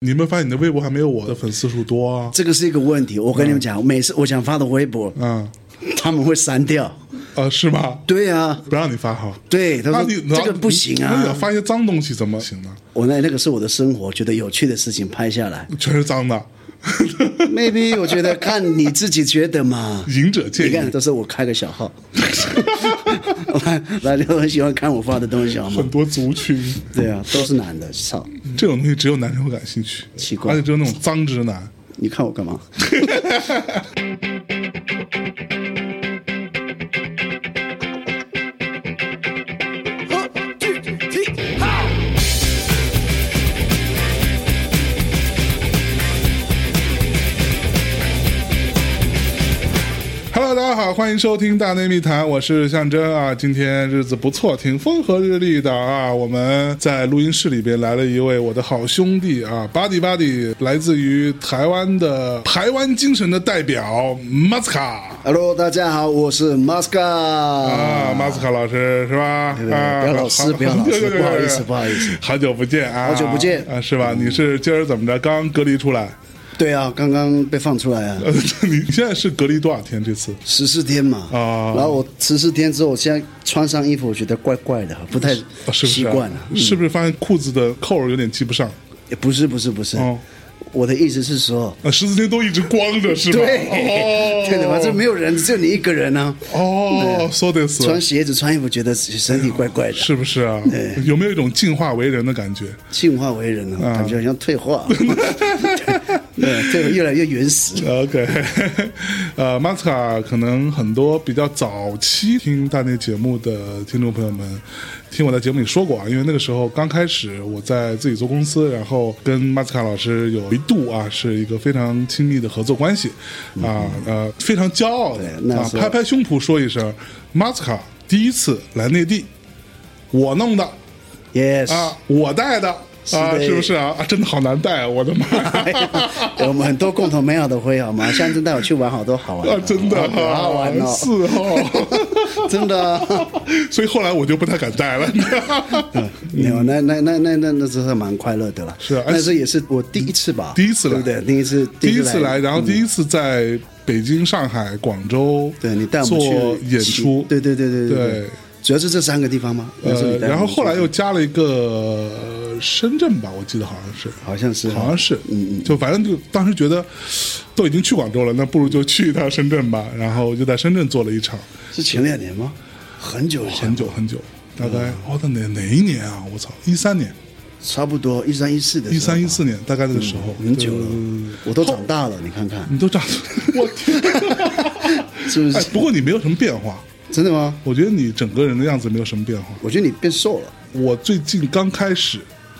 你有没有发现你的微博还没有我的粉丝数多啊？这个是一个问题。我跟你们讲，每次我想发的微博，嗯，他们会删掉。啊，是吗？对啊，不让你发哈。对，他说这个不行啊。发一些脏东西怎么行呢？我那那个是我的生活，觉得有趣的事情拍下来。全是脏的，maybe 我觉得看你自己觉得嘛。赢者见你看，仁。都是我开个小号，大家都很喜欢看我发的东西，好吗很？多族群，对啊，都是男的，操！这种东西只有男生会感兴趣，奇怪而且只有那种脏直男。你看我干嘛 家好，欢迎收听《大内密谈》，我是象征啊。今天日子不错，挺风和日丽的啊。我们在录音室里边来了一位我的好兄弟啊，巴迪巴迪，来自于台湾的台湾精神的代表马斯卡 Hello，大家好，我是 Masca 啊，马斯卡老师是吧？对对啊，不要老师不要老师 对对对对不好意思不好意思好久不见啊，好久不见啊，是吧？你是今儿怎么着？刚隔离出来？对啊，刚刚被放出来啊，呃，你现在是隔离多少天？这次？十四天嘛。啊然后我十四天之后，我现在穿上衣服，我觉得怪怪的，不太习惯了。是不是发现裤子的扣儿有点系不上？也不是不是不是哦，我的意思是说，啊，十四天都一直光着是吧？对，哦，对的，反正没有人，只有你一个人呢。哦，so this，穿鞋子、穿衣服，觉得身体怪怪的，是不是啊？有没有一种进化为人的感觉？进化为人啊，感觉好像退化，对，这个越来越原始。OK，呃，马斯卡可能很多比较早期听大内节目的听众朋友们，听我在节目里说过啊，因为那个时候刚开始我在自己做公司，然后跟马斯卡老师有一度啊是一个非常亲密的合作关系啊，呃，非常骄傲的啊，拍拍胸脯说一声，马斯卡第一次来内地，我弄的 Yes，啊，我带的。啊，是不是啊？啊，真的好难带啊！我的妈呀！我们很多共同美好的回忆好吗？象征带我去玩好多好玩啊，的，真的好好玩啊，哦，是哦，真的啊。所以后来我就不太敢带了。没有，那那那那那那真是蛮快乐的了。是啊那这也是我第一次吧？第一次来对不对？第一次，第一次来，然后第一次在北京、上海、广州，对你带我们做去演出，对对对对对。主要是这三个地方吗？呃，然后后来又加了一个呃深圳吧，我记得好像是，好像是。好像是，嗯嗯，就反正就当时觉得都已经去广州了，那不如就去一趟深圳吧，然后就在深圳做了一场，是前两年吗？很久很久很久，大概哦，那哪哪一年啊？我操，一三年，差不多一三一四的一三一四年，大概那个时候，很久了。我都长大了，你看看。你都长，我天，是不是？，哎不过你没有什么变化，真的吗？我觉得你整个人的样子没有什么变化。我觉得你变瘦了。我最近刚开始，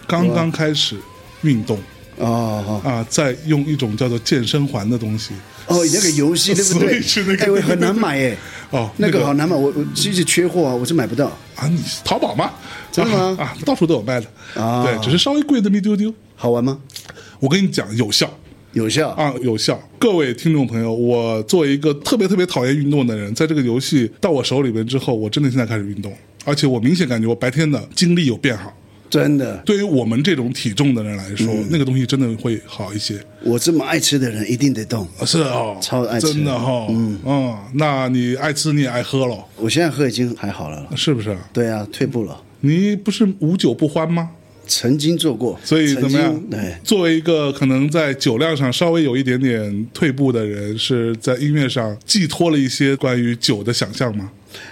刚刚开始运动啊啊，在用一种叫做健身环的东西。哦，那个游戏对不对 Switch 那？个哎，我很难买哎。哦那那个个好难买，我我一直缺货啊，我是买不到。啊，你淘宝吗？真的吗啊？啊，到处都有卖的。啊对，只是稍微贵那么一丢丢。好玩吗？我跟你讲，有效有效啊，有效。各位听众朋友，我作为一个特别特别讨厌运动的人，在这个游戏到我手里边之后，我真的现在开始运动，而且我明显感觉我白天的精力有变好。真的。对于我们这种体重的人来说，嗯那个东西真的会好一些。我这么爱吃的人一定得动。啊是哦，超爱吃真的哈、嗯嗯那你爱吃你也爱喝了，我现在喝已经还好了。是不是？对啊，退步了。你不是无酒不欢吗？曾经做过，所以怎么样？对，作为一个可能在酒量上稍微有一点点退步的人，是在音乐上寄托了一些关于酒的想象吗？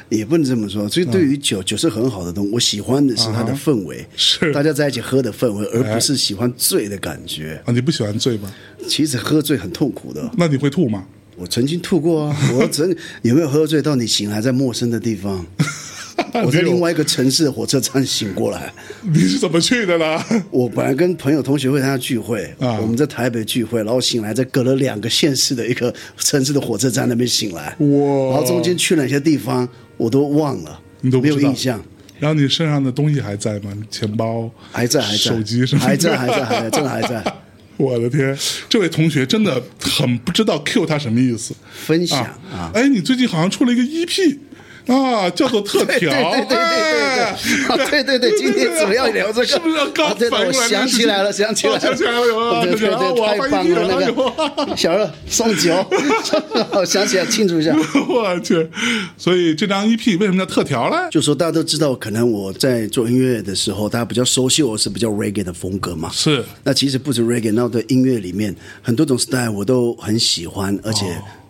也不能这么说。所以对于酒，酒是很好的东西。我喜欢的是它的氛围，是大家在一起喝的氛围，而不是喜欢醉的感觉。啊，你不喜欢醉吗？其实喝醉很痛苦的。那你会吐吗？我曾经吐过啊，我曾有没有喝醉到你醒来在陌生的地方？我在另外一个城市的火车站醒过来。你是怎么去的呢？我本来跟朋友同学会参加聚会，啊我们在台北聚会，然后醒来在隔了两个县市的一个城市的火车站那边醒来，哇然后中间去了一些地方我都忘了，你都没有印象，然后你身上的东西还在吗？钱包、还在还在，手机什么还在还在还在，真的还在。我的天，这位同学真的很不知道 Q 他什么意思。分享啊啊！哎，你最近好像出了一个 EP，啊，叫做特对调，对对对对对哎对，啊对对对，今天主要聊这个，是不是要刚反过来这个想起来了，想起来了，哦想起来了对对对，太棒了，那个。小二送酒，我想起来庆祝一下。我去，所以这张 EP 为什么叫特调呢？就说大家都知道，可能我在做音乐的时候，大家比较熟悉我是比较 reggae 的风格嘛。是。那其实不止 reggae，那我的音乐里面很多种 style 我都很喜欢，而且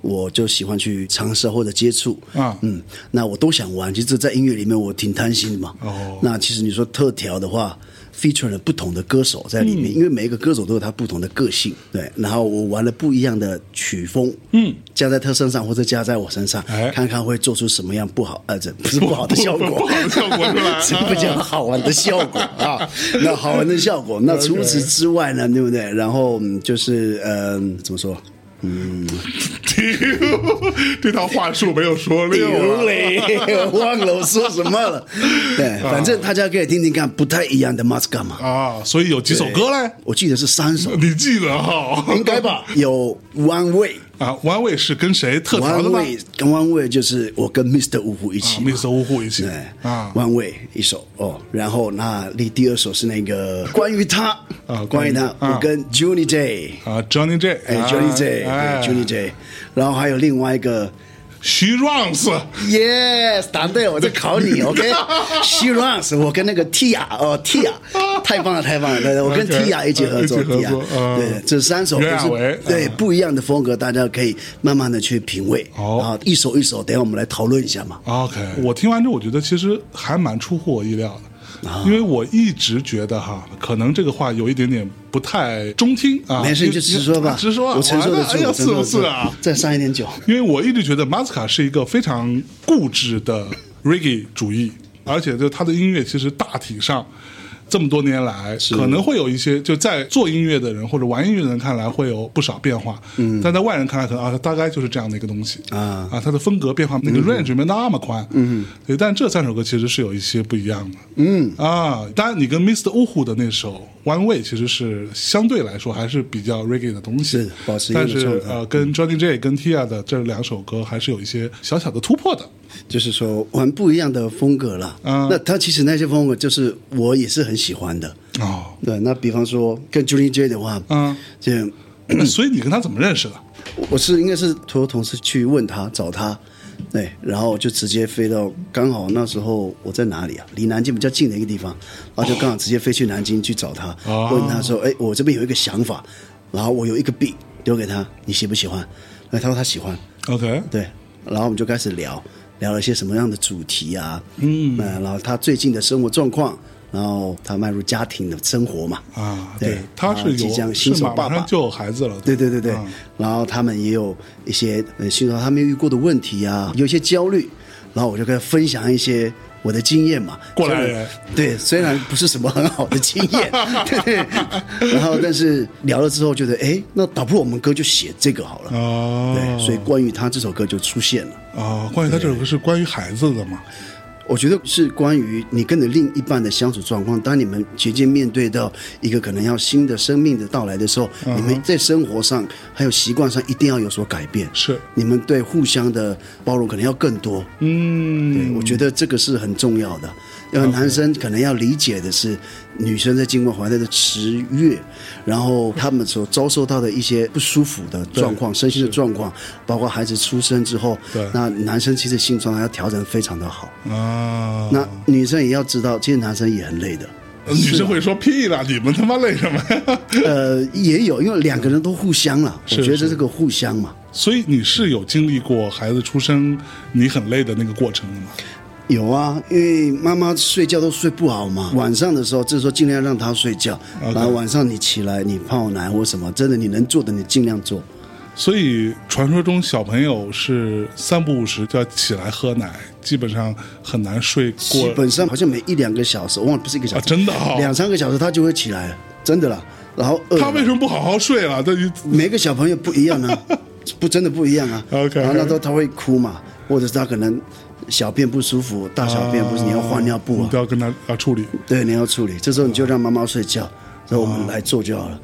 我就喜欢去尝试或者接触啊嗯，那我都想玩。其实，在音乐里面我挺贪心的嘛。哦那其实你说特调的话。feature 了不同的歌手在里面，因为每一个歌手都有他不同的个性，对。然后我玩了不一样的曲风，嗯，加在他身上或者加在我身上，哎看看会做出什么样不好，呃，这不是不好的效果，不好的效果出来 是比较好玩的效果啊。那好玩的效果，那除此之外呢，对不对？然后嗯就是呃，怎么说？这套话术没有说溜丢啊。嘞，忘了我说什么了。对，反正大家可以听听看，不太一样的 m a s k a 嘛。啊，所以有几首歌嘞？我记得是三首，你记得哈？应该吧？有 One Way。啊，One Way 是跟谁特调的 One 吗？Way 跟 One Way 就是我跟 Mr. 五虎一起，，Mr. 五虎一起对啊 One Way 一首哦，然后那第第二首是那个关于他啊关于他，我跟 Johnny J，啊，Johnny J，哎，Johnny J，哎对，Johnny J，然后还有另外一个。She runs，Yes，答对，我在考你，OK？She runs，我跟那个 Tia 哦，Tia，太棒了，太棒了，对对，我跟 Tia 一起合作，Tia，对，这三首都袁娅维是对嗯。不一样的风格，大家可以慢慢的去品味，好。然后一首一首，等一下我们来讨论一下嘛。OK，我听完之后，我觉得其实还蛮出乎我意料的，啊因为我一直觉得哈，可能这个话有一点点不太中听啊。没事，你就直说吧，直说啊，我承受得住，哎呀，是不是啊？再上一点酒，因为我一直觉得马斯卡是一个非常固执的 reggae 主义，而且就他的音乐其实大体上。这么多年来，可能会有一些就在做音乐的人或者玩音乐的人看来会有不少变化，嗯，但在外人看来可能啊，它大概就是这样的一个东西。啊。啊，它的风格变化那个 range 没那么宽，嗯，对，但这三首歌其实是有一些不一样的，嗯。啊，当然你跟 Mr. Wu 的那首 One Way 其实是相对来说还是比较 reggae 的东西，是保持但是呃，跟 Johnny J 跟 Tia 的这两首歌还是有一些小小的突破的。就是说玩不一样的风格了。嗯那他其实那些风格，就是我也是很喜欢的。哦，对，那比方说跟 Julie J 的话，嗯，就那所以你跟他怎么认识的？我是应该是托同事去问他找他，对，然后就直接飞到刚好那时候我在哪里啊？离南京比较近的一个地方，然后就刚好直接飞去南京去找他，哦问他说：“哎，我这边有一个想法，然后我有一个 beat 丢给他，你喜不喜欢？”那他说他喜欢，OK，对，然后我们就开始聊，聊了一些什么样的主题啊，嗯，然后他最近的生活状况，然后他迈入家庭的生活嘛，啊，对他是即将新手爸爸马马上就有孩子了，对。对对对，嗯。然后他们也有一些呃，新手他们遇过的问题啊，有一些焦虑，然后我就跟他分享一些我的经验嘛。过来人对，虽然不是什么很好的经验，对 对，然后但是聊了之后觉得，哎，那倒不如我们歌就写这个好了。哦，对，所以关于他这首歌就出现了。啊，关于他这首歌是关于孩子的嘛？我觉得是关于你跟你另一半的相处状况。当你们渐渐面对到一个可能要新的生命的到来的时候，你们在生活上还有习惯上一定要有所改变。是，你们对互相的包容可能要更多。嗯，对，我觉得这个是很重要的。男生可能要理解的是，女生在经过怀胎的十月，然后他们所遭受到的一些不舒服的状况、身心的状况，包括孩子出生之后对，那男生其实性状态要调整非常的好。啊，那女生也要知道，其实男生也很累的。女生会说屁啦，你们他妈累什么呀？呃，也有，因为两个人都互相了，我觉得这是个互相嘛。所以你是有经历过孩子出生你很累的那个过程的吗？有啊，因为妈妈睡觉都睡不好嘛，晚上的时候，这时候尽量让她睡觉然后晚上你起来，你泡奶或什么，真的你能做的你尽量做。所以传说中小朋友是三不五时就要起来喝奶，基本上很难睡过基过。本上好像每一两个小时，我忘了不是一个小时，啊真的哦两三个小时他就会起来了，真的啦。然后饿他为什么不好好睡了？这就每个小朋友不一样啊，不真的不一样啊。OK 然后那时候他会哭嘛，或者是他可能小便不舒服，大小便不是你要换尿布啊，你都要跟他要处理。对，你要处理。这时候你就让妈妈睡觉，然后我们来做就好了。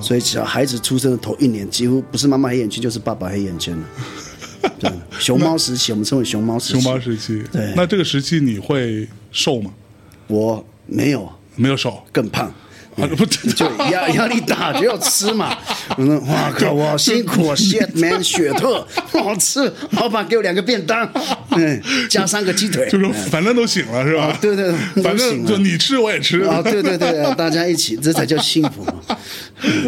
所以只要孩子出生的头一年，几乎不是妈妈黑眼圈，就是爸爸黑眼圈了。对，熊猫时期，我们称为熊猫时期。熊猫时期，对那这个时期你会瘦吗？我没有，没有瘦，更胖。啊，不，就压 压力大就要吃嘛。我说哇靠，我好辛苦，shit man，雪特好吃，老板给我两个便当，嗯，加三个鸡腿，就说反正都醒了是吧？对对，反正就你吃我也吃啊，对对对，大家一起，这才叫幸福嘛。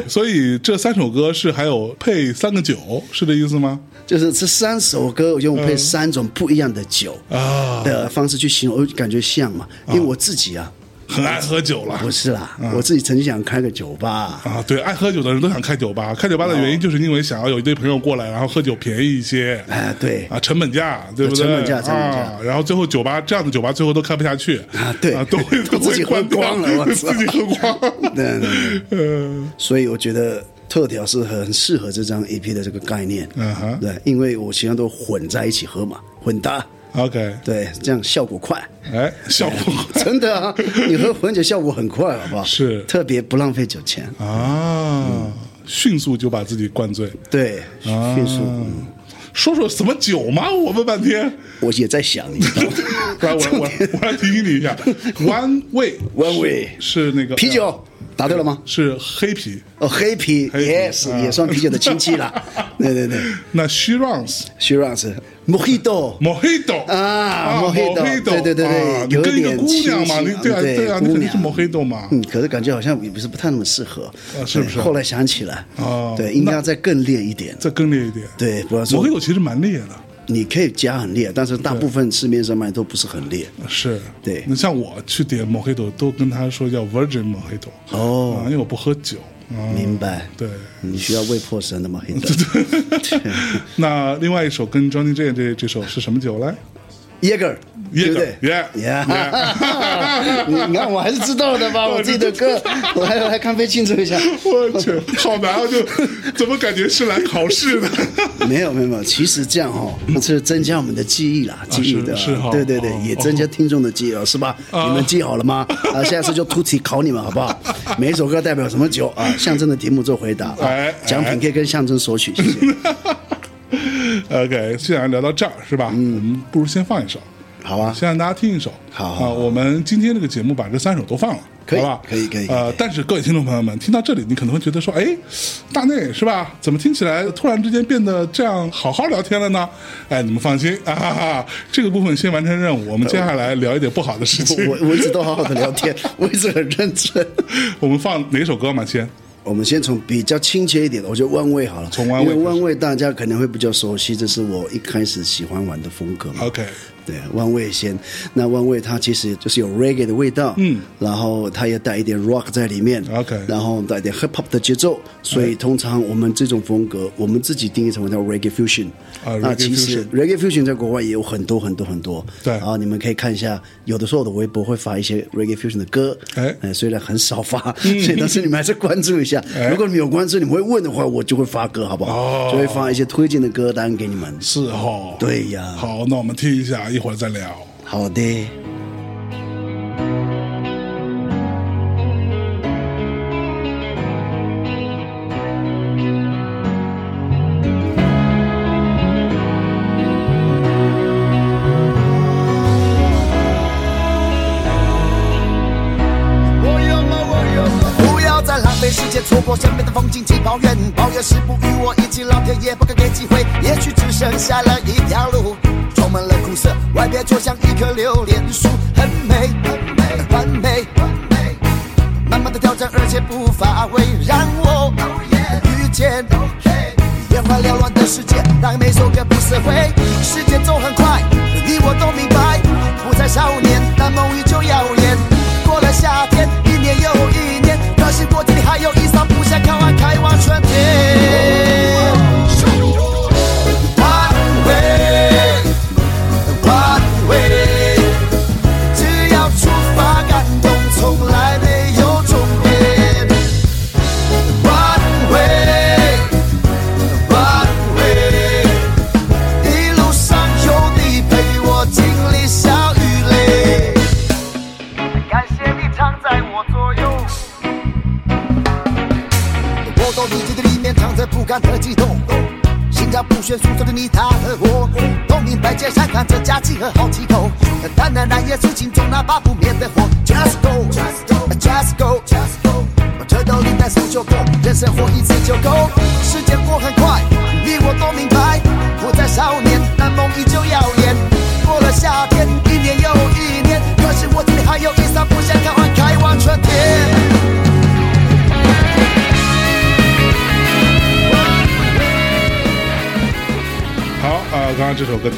所以这三首歌是还有配三个酒，是这意思吗？就是这三首歌，我用配三种不一样的酒啊的方式去形容，我感觉像嘛。因为我自己啊，很爱喝酒了不是啦，我自己曾经想开个酒吧。啊！对，爱喝酒的人都想开酒吧。开酒吧的原因就是因为想要有一堆朋友过来，然后喝酒便宜一些。哎，对啊，成本价，对不对？成本价成本价啊，然后最后酒吧这样的酒吧最后都开不下去啊对啊，都会 都自己会关喝光了我操 自己喝光。对 嗯所以我觉得特调是很适合这张 EP 的这个概念。嗯哼对，因为我希望都混在一起喝嘛，混搭。，OK，对，这样效果快。哎，效果 真的啊，你喝混酒效果很快，好不好？是特别不浪费酒钱。啊，迅速就把自己灌醉。对，啊迅速。嗯说说什么酒吗？我问半天。我也在想，你知道吗？来，我我我来提醒你一下，One Way One Way 是那个啤酒答对了吗？是黑啤。哦，黑啤，yes，啊也算啤酒的亲戚了。对对对那 Shiraz，Shiraz、Mojito Mojito 啊，Mojito，Mojito 对对对啊对，有点你跟一个姑娘嘛，你对啊对对啊，你肯定是娘 Mojito 嘛。嗯，可是感觉好像也不是不太那么适合，啊是不是后来想起来，哦对，应该要再更烈一点。再更烈一点。对，不要说 Mojito 其实蛮烈的，你可以加很烈，但是大部分市面上卖都不是很烈。是。对那像我去点 Mojito 都跟他说叫 Virgin Mojito 哦啊，因为我不喝酒。嗯明白？对。你需要未破神的吗？对对那另外一首跟 Johnny J 这这首是什么酒来？耶格尔，对不对 Yeah，Yeah 你你看我还是知道的吧？我自己的歌，我还还看飞庆祝一下。我去，好难啊！就怎么感觉是来考试的？没有没有没有，其实这样哈，是增加我们的记忆啦，记忆的，对对对哦，也增加听众的记忆了，是吧？你们记好了吗？啊，下次就突题考你们好不好？每一首歌代表什么酒啊？象征的题目做回答奖品可以跟象征索取，谢谢。OK，既然聊到这儿是吧？嗯，我们不如先放一首，好啊，先让大家听一首。好好啊，我们今天这个节目把这三首都放了。可以好吧，可以可以呃，但是各位听众朋友们，听到这里，你可能会觉得说，哎，大内是吧？怎么听起来突然之间变得这样好好聊天了呢？哎，你们放心啊哈哈，这个部分先完成任务，我们接下来聊一点不好的事情。我我一直都好好的聊天，我一直很认真。我们放哪首歌嘛？先我们先从比较亲切一点的，我觉得万味好了。因为万味大家可能会比较熟悉，这是我一开始喜欢玩的风格嘛。OK，对，万位先。那万位它其实就是有 reggae 的味道，嗯，然后它也带一点 rock 在里面 OK 然后带一点 hip hop 的节奏，所以通常我们这种风格，我们自己定义成为叫 reggae fusion。啊那其实 reggae fusion 在国外也有很多很多很多，对然后你们可以看一下，有的时候我的微博会发一些 reggae fusion 的歌，哎哎，虽然很少发，所以但是你们还是关注一下。哎如果你们有关注，你们会问的话，我就会发歌，好不好？哦就会发一些推荐的歌单给你们。是哦。对呀好，那我们听一下，一会儿再聊。好的。不要再浪费时间，错过身边的风景及抱怨。抱怨是不与我一起，老天也不肯给机会，也许只剩下了就像一棵榴莲树，很美，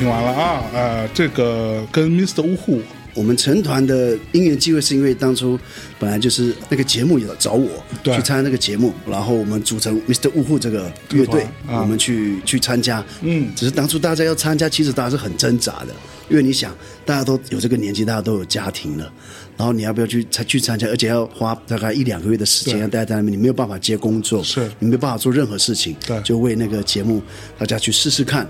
听完了啊，呃，这个跟 Mr. 呜呼我们成团的因缘机会是因为当初本来就是那个节目有找我对去参加那个节目，然后我们组成 Mr. 呜呼这个乐队我们去去参加。嗯只是当初大家要参加，其实大家是很挣扎的，因为你想，大家都有这个年纪，大家都有家庭了，然后你要不要去才去参加，而且要花大概一两个月的时间对要待在那边，你没有办法接工作，是你没有办法做任何事情，对就为那个节目大家去试试看，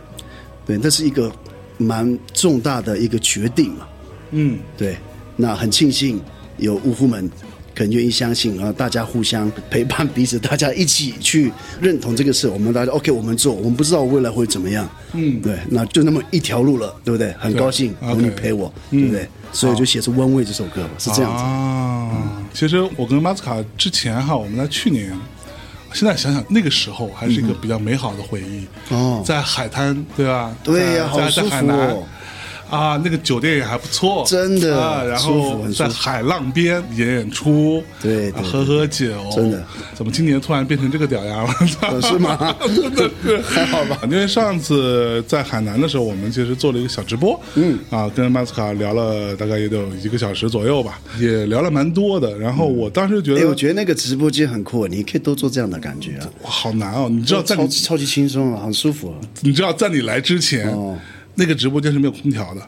对，那是一个蛮重大的一个决定嘛。嗯，对，那很庆幸有呜呼们肯愿意相信，然后大家互相陪伴彼此，大家一起去认同这个事。我们大家 OK，我们做，我们不知道未来会怎么样，嗯，对，那就那么一条路了，对不对？很高兴对有你陪我，对不对？所以就写出《One Way》这首歌是这样子。啊。其实我跟马斯卡之前哈，我们在去年，现在想想那个时候还是一个比较美好的回忆。哦在海滩，对吧？对呀在在好舒服在海南哦。啊，那个酒店也还不错，真的啊，然后在海浪边演演出，对对啊喝喝酒，真的，怎么今年突然变成这个屌样了？呃 是吗？真的是还好吧。因为上次在海南的时候，我们其实做了一个小直播，嗯，啊，跟马斯卡聊了大概也得有一个小时左右吧，也聊了蛮多的。然后我当时觉哎、得，我觉得那个直播间很酷，你可以多做这样的感觉啊，哇好难哦，你知道在你超级超级轻松啊，很舒服啊。你知道在你来之前，哦那个直播间是没有空调的。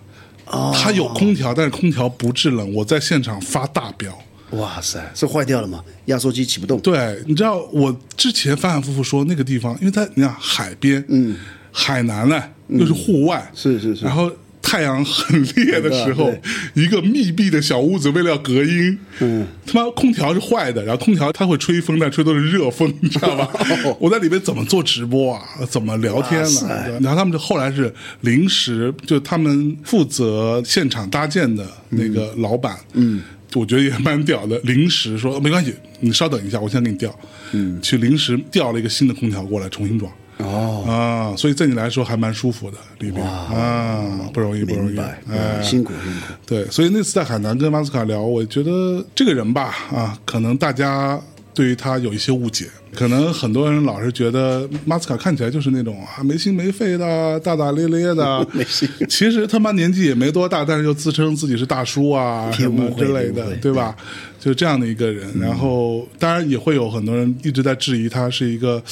哦它有空调，但是空调不制冷。我在现场发大飙。哇塞，是坏掉了吗？压缩机起不动。对，你知道我之前反反复复说那个地方，因为在你看海边，嗯，海南呢又是户外，是是是然后太阳很烈的时候，一个密闭的小屋子，为了要隔音，嗯，他妈空调是坏的，然后空调它会吹风，但吹都是热风，你知道吧？我在里面怎么做直播啊？怎么聊天呢、哇塞。对然后他们就后来是临时，就他们负责现场搭建的那个老板，嗯。我觉得也蛮屌的，临时说没关系，你稍等一下，我先给你调，嗯，去临时调了一个新的空调过来重新装，哦，啊，所以对你来说还蛮舒服的里面。啊，不容易，不容易，，哎，嗯辛苦辛苦。对，所以那次在海南跟马斯卡聊，我觉得这个人吧，啊，可能大家对于他有一些误解，可能很多人老是觉得马斯卡看起来就是那种啊没心没肺的、大大咧咧的，没心。其实他妈年纪也没多大，但是又自称自己是大叔啊什么之类的对吧？就这样的一个人，然后当然也会有很多人一直在质疑他是一个。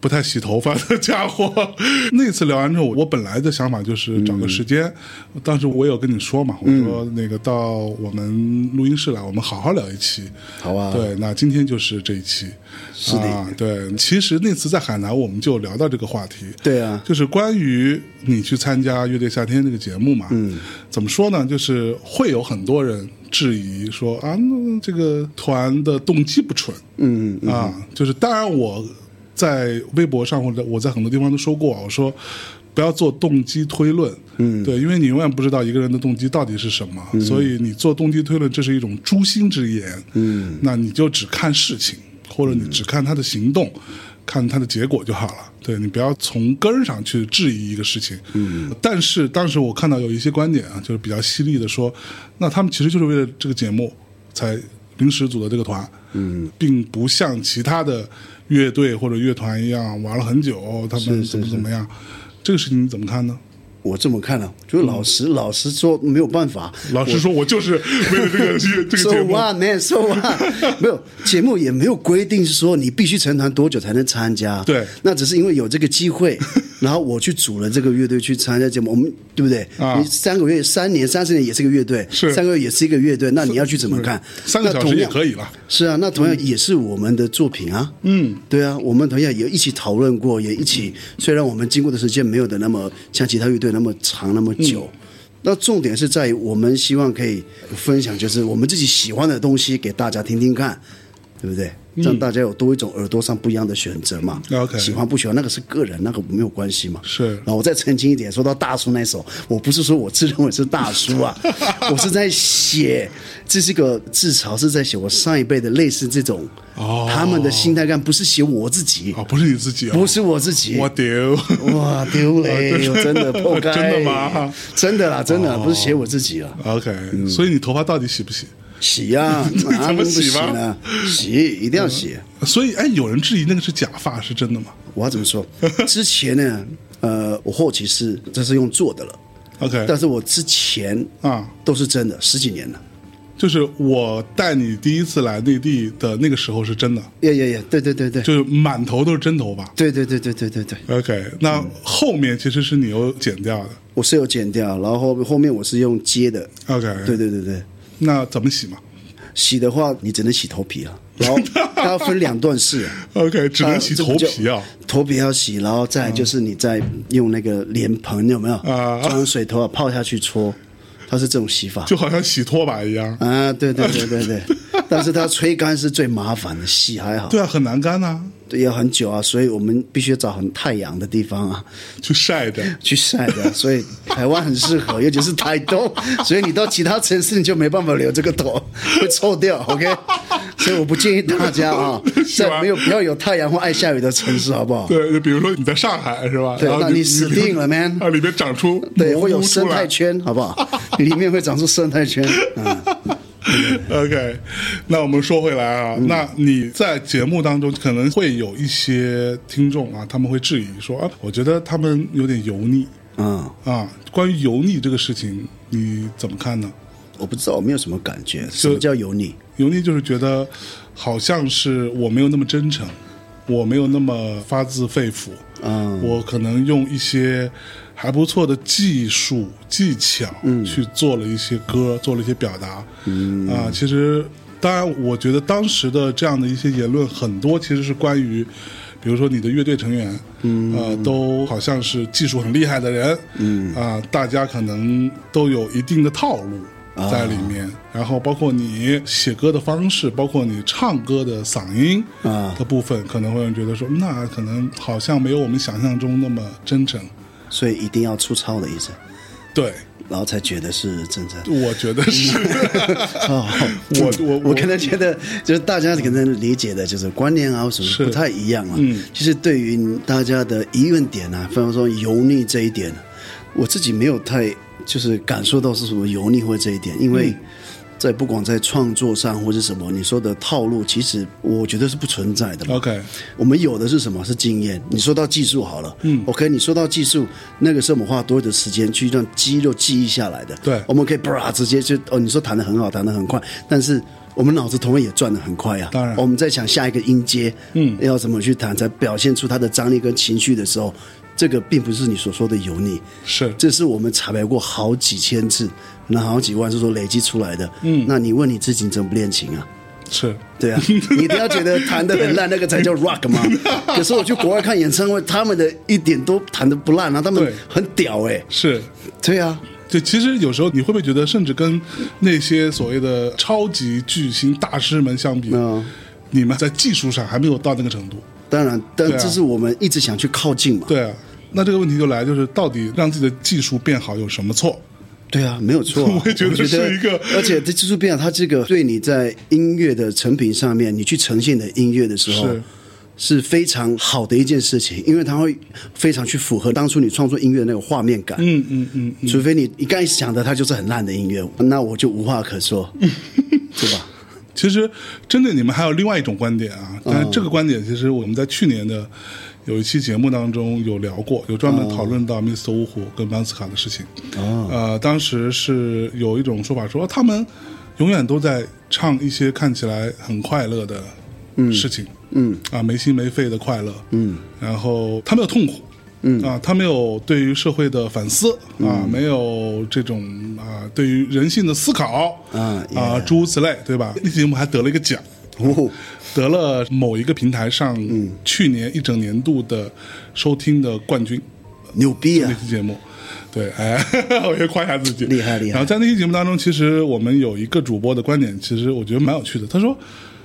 不太洗头发的家伙，那次聊完之后，我本来的想法就是找个时间，当时我有跟你说嘛，我说那个到我们录音室来，我们好好聊一期。好啊。对，那今天就是这一期。是的。啊，对，其实那次在海南我们就聊到这个话题。对啊。就是关于你去参加《乐队夏天》这个节目嘛，嗯，怎么说呢？就是会有很多人质疑说啊，那这个团的动机不纯，嗯，嗯。啊，就是当然我在微博上或者我在很多地方都说过，我说不要做动机推论，嗯，对，因为你永远不知道一个人的动机到底是什么，所以你做动机推论这是一种诛心之言，嗯，那你就只看事情，或者你只看他的行动，看他的结果就好了。对你不要从根儿上去质疑一个事情，嗯，但是当时我看到有一些观点啊，就是比较犀利的说，那他们其实就是为了这个节目才临时组的这个团，嗯，并不像其他的乐队或者乐团一样玩了很久，他们怎么怎么样，这个事情你怎么看呢？我这么看了、就是老实、老实说没有办法。老实说，我就是为了这个这个节目，what man? So what? 没有节目也没有规定是说你必须成团多久才能参加。对那只是因为有这个机会，然后我去组了这个乐队去参加节目。我们对不对？啊你三个月、三年、三十年也是个乐队，是三个月也是一个乐队，那你要去怎么看？三个小时也可以了。是啊，那同样也是我们的作品啊。嗯，对啊，我们同样也一起讨论过，也一起。虽然我们经过的时间没有的那么像其他乐队那么长那么久，那重点是在于我们希望可以分享，就是我们自己喜欢的东西给大家听听看。对不对？让大家有多一种耳朵上不一样的选择嘛。嗯 OK 喜欢不喜欢那个是个人，那个没有关系嘛。是然后我再澄清一点，说到大叔那首，我不是说我自认为是大叔啊，我是在写，这是个自嘲，是在写我上一辈的类似这种，哦他们的心态感，不是写我自己，哦，不是你自己啊？不是我自己。我丢，哇，丢嘞！我 真的 破开，真的吗？真的啦，真的不是写我自己啊，OK，所以你头发到底洗不洗？洗呀，哪怎么能不洗呢？洗一定要洗。所以，哎，有人质疑那个是假发，是真的吗我要怎么说？之前呢，呃，我后期是这是用做的了，？OK，但是我之前啊，都是真的，十几年了。就是我带你第一次来内地的那个时候是真的，耶耶耶！对对对对，就是满头都是真头发。对对对对对对对，OK，那后面其实是你有剪掉的。我是有剪掉，然后后后面我是用接的。OK，对对对对，那怎么洗嘛洗的话你只能洗头皮啊，然后 它要分两段式啊。？OK，只能洗头皮啊。头皮要洗，然后再就是你再用那个脸盆有没有？啊装水头啊泡下去搓，它是这种洗法。就好像洗拖把一样。啊，对对对对对，但是它吹干是最麻烦的，洗还好，对啊，很难干呐、对，要很久啊，所以我们必须找很太阳的地方啊去晒的。去晒的，所以台湾很适合，尤其是台东，所以你到其他城市你就没办法留这个头，会臭掉，OK？所以我不建议大家啊，在没有不要有太阳或爱下雨的城市，好不好？对，就比如说你在上海是吧？对那你死定了，man 啊，里面长出对，蘑会有生态圈，好不好？里面会长出生态圈，啊、OK，那我们说回来啊，嗯那你在节目当中可能会有一些听众啊，他们会质疑说啊，我觉得他们有点油腻嗯，啊。关于油腻这个事情，你怎么看呢？我不知道，我没有什么感觉。什么叫油腻？油腻就是觉得好像是我没有那么真诚，我没有那么发自肺腑，嗯，我可能用一些还不错的技术技巧，嗯。去做了一些歌，做了一些表达，嗯。啊，其实当然，我觉得当时的这样的一些言论很多其实是关于。比如说你的乐队成员，嗯，呃，都好像是技术很厉害的人，嗯，啊、大家可能都有一定的套路在里面，然后包括你写歌的方式，包括你唱歌的嗓音啊。的部分，可能会有人觉得说，那可能好像没有我们想象中那么真诚。所以一定要粗糙的意思，对，然后才觉得是真正。我觉得是，哦，我我我。可能觉得，就是大家可能理解的就是观念啊，或什是。么不太一样啊。嗯，其实对于大家的疑问点啊，比方说油腻这一点，我自己没有太就是感受到是什么油腻或这一点，因为。在不管在创作上或是什么，你说的套路，其实我觉得是不存在的。OK，我们有的是什么？是经验。你说到技术好了，嗯，OK，你说到技术，那个是我们花多的时间去让肌肉记忆下来的。对我们可以啪直接就哦，你说弹的很好，弹的很快，但是我们脑子同样也转的很快啊。当然我们在想下一个音阶，嗯要怎么去弹，才表现出它的张力跟情绪的时候，这个并不是你所说的油腻，是这是我们查排过好几千次，那好几万是说累积出来的。嗯，那你问你自己，你怎么不练琴啊？是，对啊，你不要觉得弹的很烂，那个才叫 rock 嘛。可是我去国外看演唱会，他们的一点都弹的不烂啊，他们很屌哎、是。对啊，就其实有时候你会不会觉得，甚至跟那些所谓的超级巨星大师们相比，嗯你们在技术上还没有到那个程度？当然，但这是我们一直想去靠近嘛。对啊，那这个问题就来，就是到底让自己的技术变好有什么错？对啊，没有错啊、我也觉得是一个而且这技术变好，它这个对你在音乐的成品上面，你去呈现的音乐的时候是。是非常好的一件事情，因为它会非常去符合当初你创作音乐的那个画面感。嗯嗯嗯，嗯除非你你刚才想的它就是很烂的音乐，那我就无话可说，对吧？其实针对你们还有另外一种观点啊，但是这个观点其实我们在去年的有一期节目当中有聊过，有专门讨论到 Mr. 五虎跟邦斯卡的事情。哦，呃，当时是有一种说法说他们永远都在唱一些看起来很快乐的事情，嗯。啊，没心没肺的快乐，嗯，然后他们有痛苦，嗯啊，他没有对于社会的反思啊，没有这种啊对于人性的思考啊啊诸如此类，对吧？那期节目还得了一个奖，哦，得了某一个平台上去年一整年度的收听的冠军。牛逼啊！那期节目。对，哎，我也夸一下自己，厉害厉害然后在那期节目当中，其实我们有一个主播的观点，其实我觉得蛮有趣的。他说，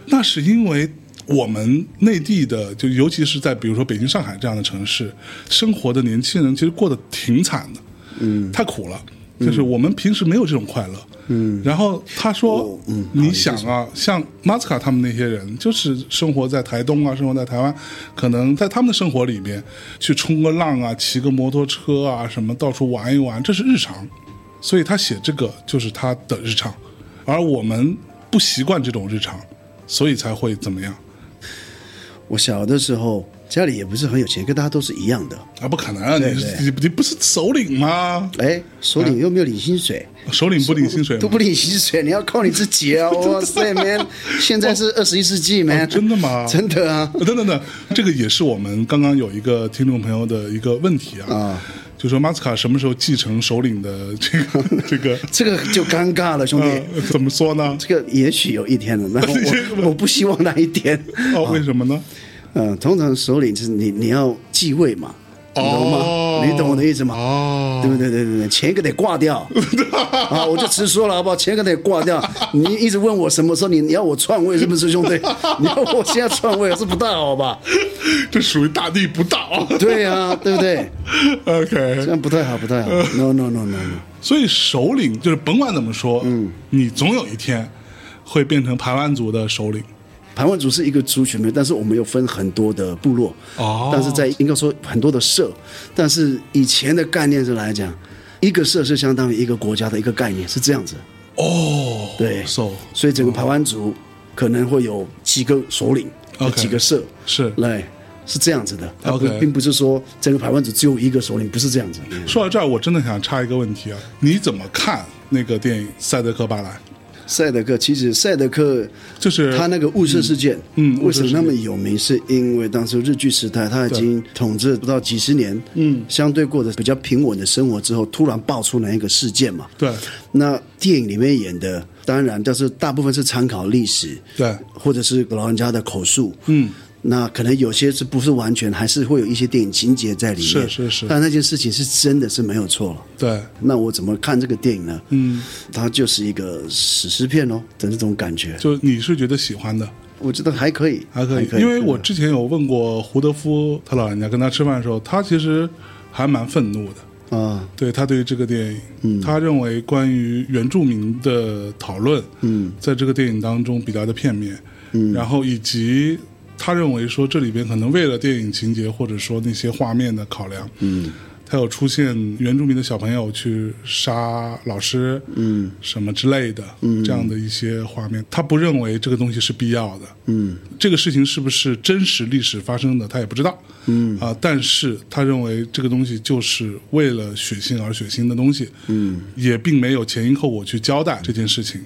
那是因为我们内地的，就尤其是在比如说北京、上海这样的城市，生活的年轻人其实过得挺惨的，嗯，太苦了。就是我们平时没有这种快乐，嗯。然后他说，嗯，你想啊，像马斯卡他们那些人，就是生活在台东啊，生活在台湾，可能在他们的生活里面，去冲个浪啊，骑个摩托车啊，什么到处玩一玩，这是日常。所以他写这个就是他的日常，而我们不习惯这种日常，所以才会怎么样？我小的时候家里也不是很有钱，跟大家都是一样的。啊，不可能！你对你你不是首领吗？哎，首领又没有领薪水，首领不领薪水都不领薪水，你要靠你自己啊！哇塞，man，现在是二十一世纪，man，哦真的吗 真的啊！等等等，这个也是我们刚刚有一个听众朋友的一个问题啊，啊就说马斯卡什么时候继承首领的这个 这个？这个就尴尬了，兄弟。呃，怎么说呢？这个也许有一天的，那 我我不希望那一天。哦，为什么呢？嗯，通常首领就是你你要继位嘛，你懂吗？哦你懂我的意思吗？哦，对不对？对对对，前一个得挂掉 啊！我就直说了，好不好？前一个得挂掉。你一直问我什么时候你你要我篡位是不是兄弟？你要我现在篡位是不大好吧？这属于大逆不道。对啊，对不对？OK，这样不太好，不太好。No no no no no。所以首领就是甭管怎么说，嗯，你总有一天会变成排湾族的首领。排湾族是一个族群没有，但是我们有分很多的部落，哦但是在应该说很多的社，但是以前的概念上来讲，一个社是相当于一个国家的一个概念，是这样子。哦，对所以整个排湾族可能会有几个首领，有几个社，是来是这样子的。它不 OK 并不是说整个排湾族只有一个首领，不是这样子。说到这儿，我真的想插一个问题啊，你怎么看那个电影《赛德克巴莱》？赛德克其实赛德克就是他那个雾社事件，嗯为什么那么有名？是因为当时日据时代他已经统治不到几十年，嗯，相对过得比较平稳的生活之后，突然爆出来一个事件嘛。对。那电影里面演的，当然，但是大部分是参考历史，对，或者是老人家的口述，嗯，那可能有些是不是完全，还是会有一些电影情节在里面，是是是。但那件事情是真的是没有错了。对，那我怎么看这个电影呢？嗯，它就是一个史诗片哦的这种感觉，就你是觉得喜欢的，我觉得还可以，还可以，因为我之前有问过胡德夫他老人家，跟他吃饭的时候，他其实还蛮愤怒的。啊，对他对于这个电影，嗯。他认为关于原住民的讨论，嗯，在这个电影当中比较的片面，嗯，然后以及他认为说这里边可能为了电影情节或者说那些画面的考量，嗯，他有出现原住民的小朋友去杀老师，嗯，什么之类的，嗯，这样的一些画面，他不认为这个东西是必要的，嗯，这个事情是不是真实历史发生的，他也不知道，嗯。啊，但是他认为这个东西就是为了血腥而血腥的东西，嗯，也并没有前因后果去交代这件事情，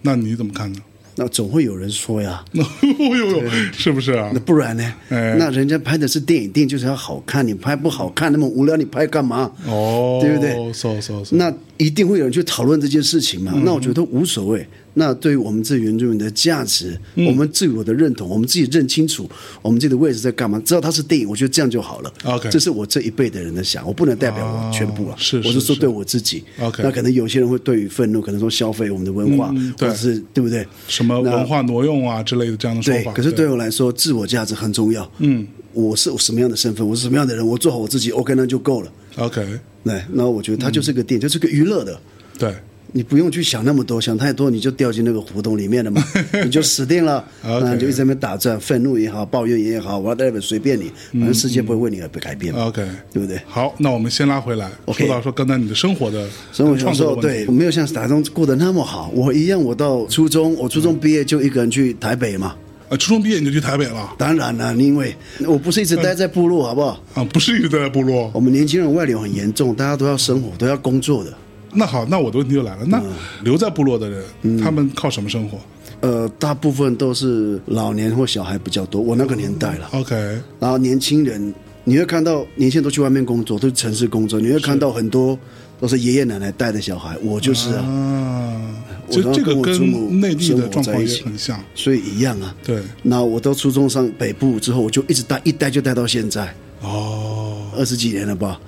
那你怎么看呢？那总会有人说呀，那 呦呦，是不是啊那？不然呢？哎那人家拍的是电影，电影就是要好看，你拍不好看那么无聊，你拍干嘛？哦，对不对？so so so，那一定会有人去讨论这件事情嘛？那我觉得无所谓。那对于我们自己原住民的价值，我们自我的认同，我们自己认清楚我们自己的位置在干嘛，知道它是电影，我觉得这样就好了。OK 这是我这一辈的人的想，我不能代表我全部啊，是是是我是说对我自己。OK 那可能有些人会对于愤怒，可能说消费我们的文化，或者是对不对？什么文化挪用啊之类的这样的说对法，，可是对我来说，自我价值很重要。嗯，我是什么样的身份，我是什么样的人，我做好我自己，OK，那就够了。OK，对，那我觉得它就是个电影，就是个娱乐的。对。你不用去想那么多，想太多你就掉进那个胡同里面了嘛，你就死定了。那你就一直在那边打转，愤怒也好，抱怨也好，whatever，随便你，反正世界不会为你而被改变，OK，对不对？好，那我们先拉回来说到说刚才你的生活的生活创作对我没有像打中过得那么好，我一样，我到初中，我初中毕业就一个人去台北嘛。啊，初中毕业你就去台北了当然了，因为我不是一直待在部落，好不好？啊？不是一直待在部落我？们年轻人外流很严重，大家都要生活，都要工作的。那好，那我的问题就来了，那嗯。留在部落的人，他们靠什么生活？呃，大部分都是老年或小孩比较多，我那个年代了。？OK，然后年轻人，你会看到年轻人都去外面工作，都是城市工作，你会看到很多都是爷爷奶奶带的小孩，我就是啊，啊，我都就这个跟内地的状况也很像，所以一样啊。对，那我到初中上北部之后，我就一直待，一待就待到现在，哦，二十几年了吧？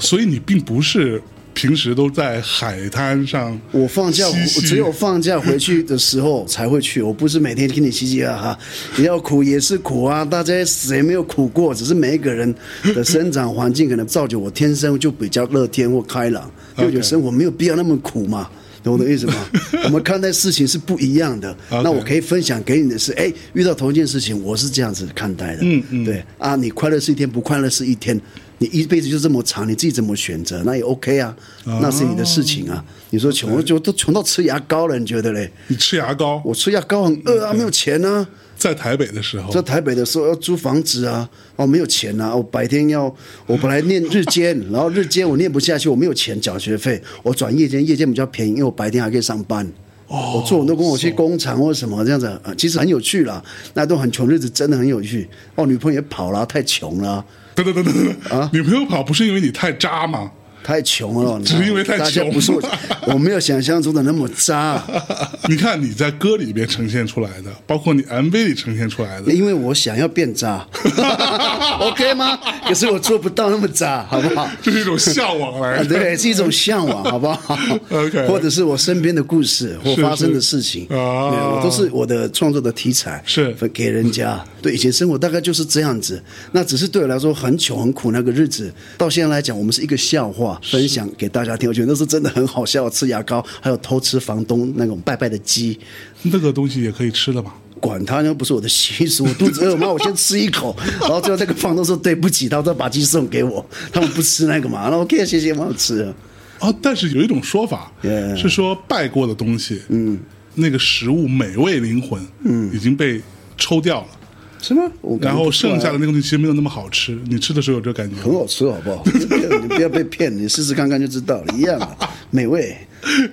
所以你并不是平时都在海滩上。我放假，我只有放假回去的时候才会去，我不是每天听你嘻嘻哈哈。你要苦也是苦啊，大家谁没有苦过？只是每一个人的生长环境可能造就我天生就比较乐天或开朗，就觉得生活没有必要那么苦嘛。懂我的意思吗？我们看待事情是不一样的。那我可以分享给你的是，哎，遇到同一件事情，我是这样子看待的。嗯嗯对啊，你快乐是一天，不快乐是一天。你一辈子就这么长，你自己怎么选择，那也 OK 啊，那是你的事情啊。你说穷，就都穷到吃牙膏了，你觉得嘞？你吃牙膏，我吃牙膏很饿啊，没有钱啊。在台北的时候在，台北的时候要租房子啊，哦，没有钱啊，我白天要，我本来念日间，然后日间我念不下去，我没有钱缴学费，我转夜间，夜间比较便宜，因为我白天还可以上班。哦，我做很多工，我去工厂或者什么这样子，啊，其实很有趣啦。那都很穷日子真的很有趣。哦，女朋友也跑了，太穷了，等等等等等等，啊女朋友跑不是因为你太渣吗？太穷了。只是因为太穷不是我，我没有想象中的那么渣。你看你在歌里边呈现出来的，包括你 MV 里呈现出来的，因为我想要变渣，OK 吗？可是我做不到那么渣，好不好？这是一种向往来啊，的。对，是一种向往，好不好 OK 或者是我身边的故事或发生的事情，我都是我的创作的题材，是给人家。对，以前生活大概就是这样子，那只是对我来说很穷很苦那个日子，到现在来讲，我们是一个笑话，分享给大家听。我觉得那是真的很好笑，吃牙膏，还有偷吃房东那种拜拜的鸡。那个东西也可以吃的嘛？管他呢，不是我的习俗，我肚子饿，妈，我先吃一口，然后最后那个房东说对不起，他说把鸡送给我，他们不吃那个嘛，那 OK，谢谢，蛮好吃的。哦，但是有一种说法是说拜过的东西，嗯，那个食物美味灵魂，嗯，已经被抽掉了，是吗？然后剩下的那个东西其实没有那么好吃。你吃的时候有这个感觉吗？很好吃，好不好？你不要被骗，你试试看看就知道了，一样啊，美味。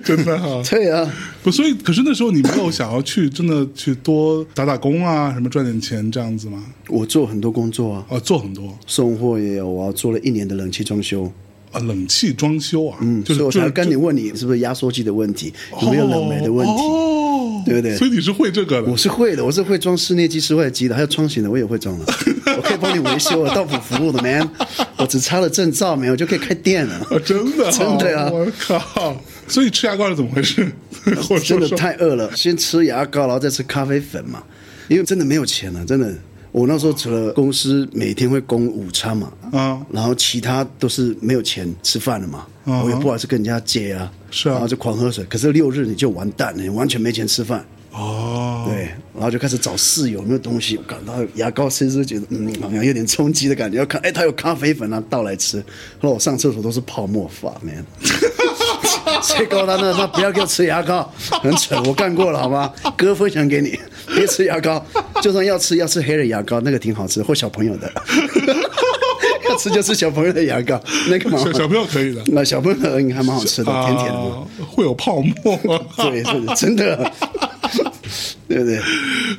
真的哈、对啊，不，所以可是那时候你没有想要去真的去多打打工啊，什么赚点钱这样子吗？我做很多工作啊，哦，做很多送货也有啊，做了一年的冷气装修。啊，冷气装修啊，嗯就是我才就是跟你问你是不是压缩机的问题，有没有冷媒的问题？哦，对不对所以你是会这个的我是会的，我是会装室内机、室外机的，还有窗型的我也会装的，我可以帮你维修我，到府服务的，man。我只差了证照没有，就可以开店了。啊，真的啊、真的啊我靠！所以吃牙膏是怎么回事？真的太饿了，先吃牙膏，然后再吃咖啡粉嘛，因为真的没有钱了，真的。我那时候除了公司每天会供午餐嘛，啊然后其他都是没有钱吃饭了嘛，嗯我也不好意思跟人家借啊，是啊然后就狂喝水。可是六日你就完蛋了，你完全没钱吃饭。哦，对，然后就开始找室友有没有东西，我感到牙膏吃吃觉得嗯好像有点冲击的感觉，要看哎他有咖啡粉啊倒来吃，后来我上厕所都是泡沫发，man。谁告诉他那他不要给我吃牙膏，很蠢，我干过了好吗？哥分享给你，别吃牙膏，就算要吃要吃黑的牙膏，那个挺好吃，或小朋友的，要吃就吃小朋友的牙膏，那个蛮好小小朋友可以的那小朋友的还蛮好吃的，甜甜的会有泡沫。对，是真的，对不对？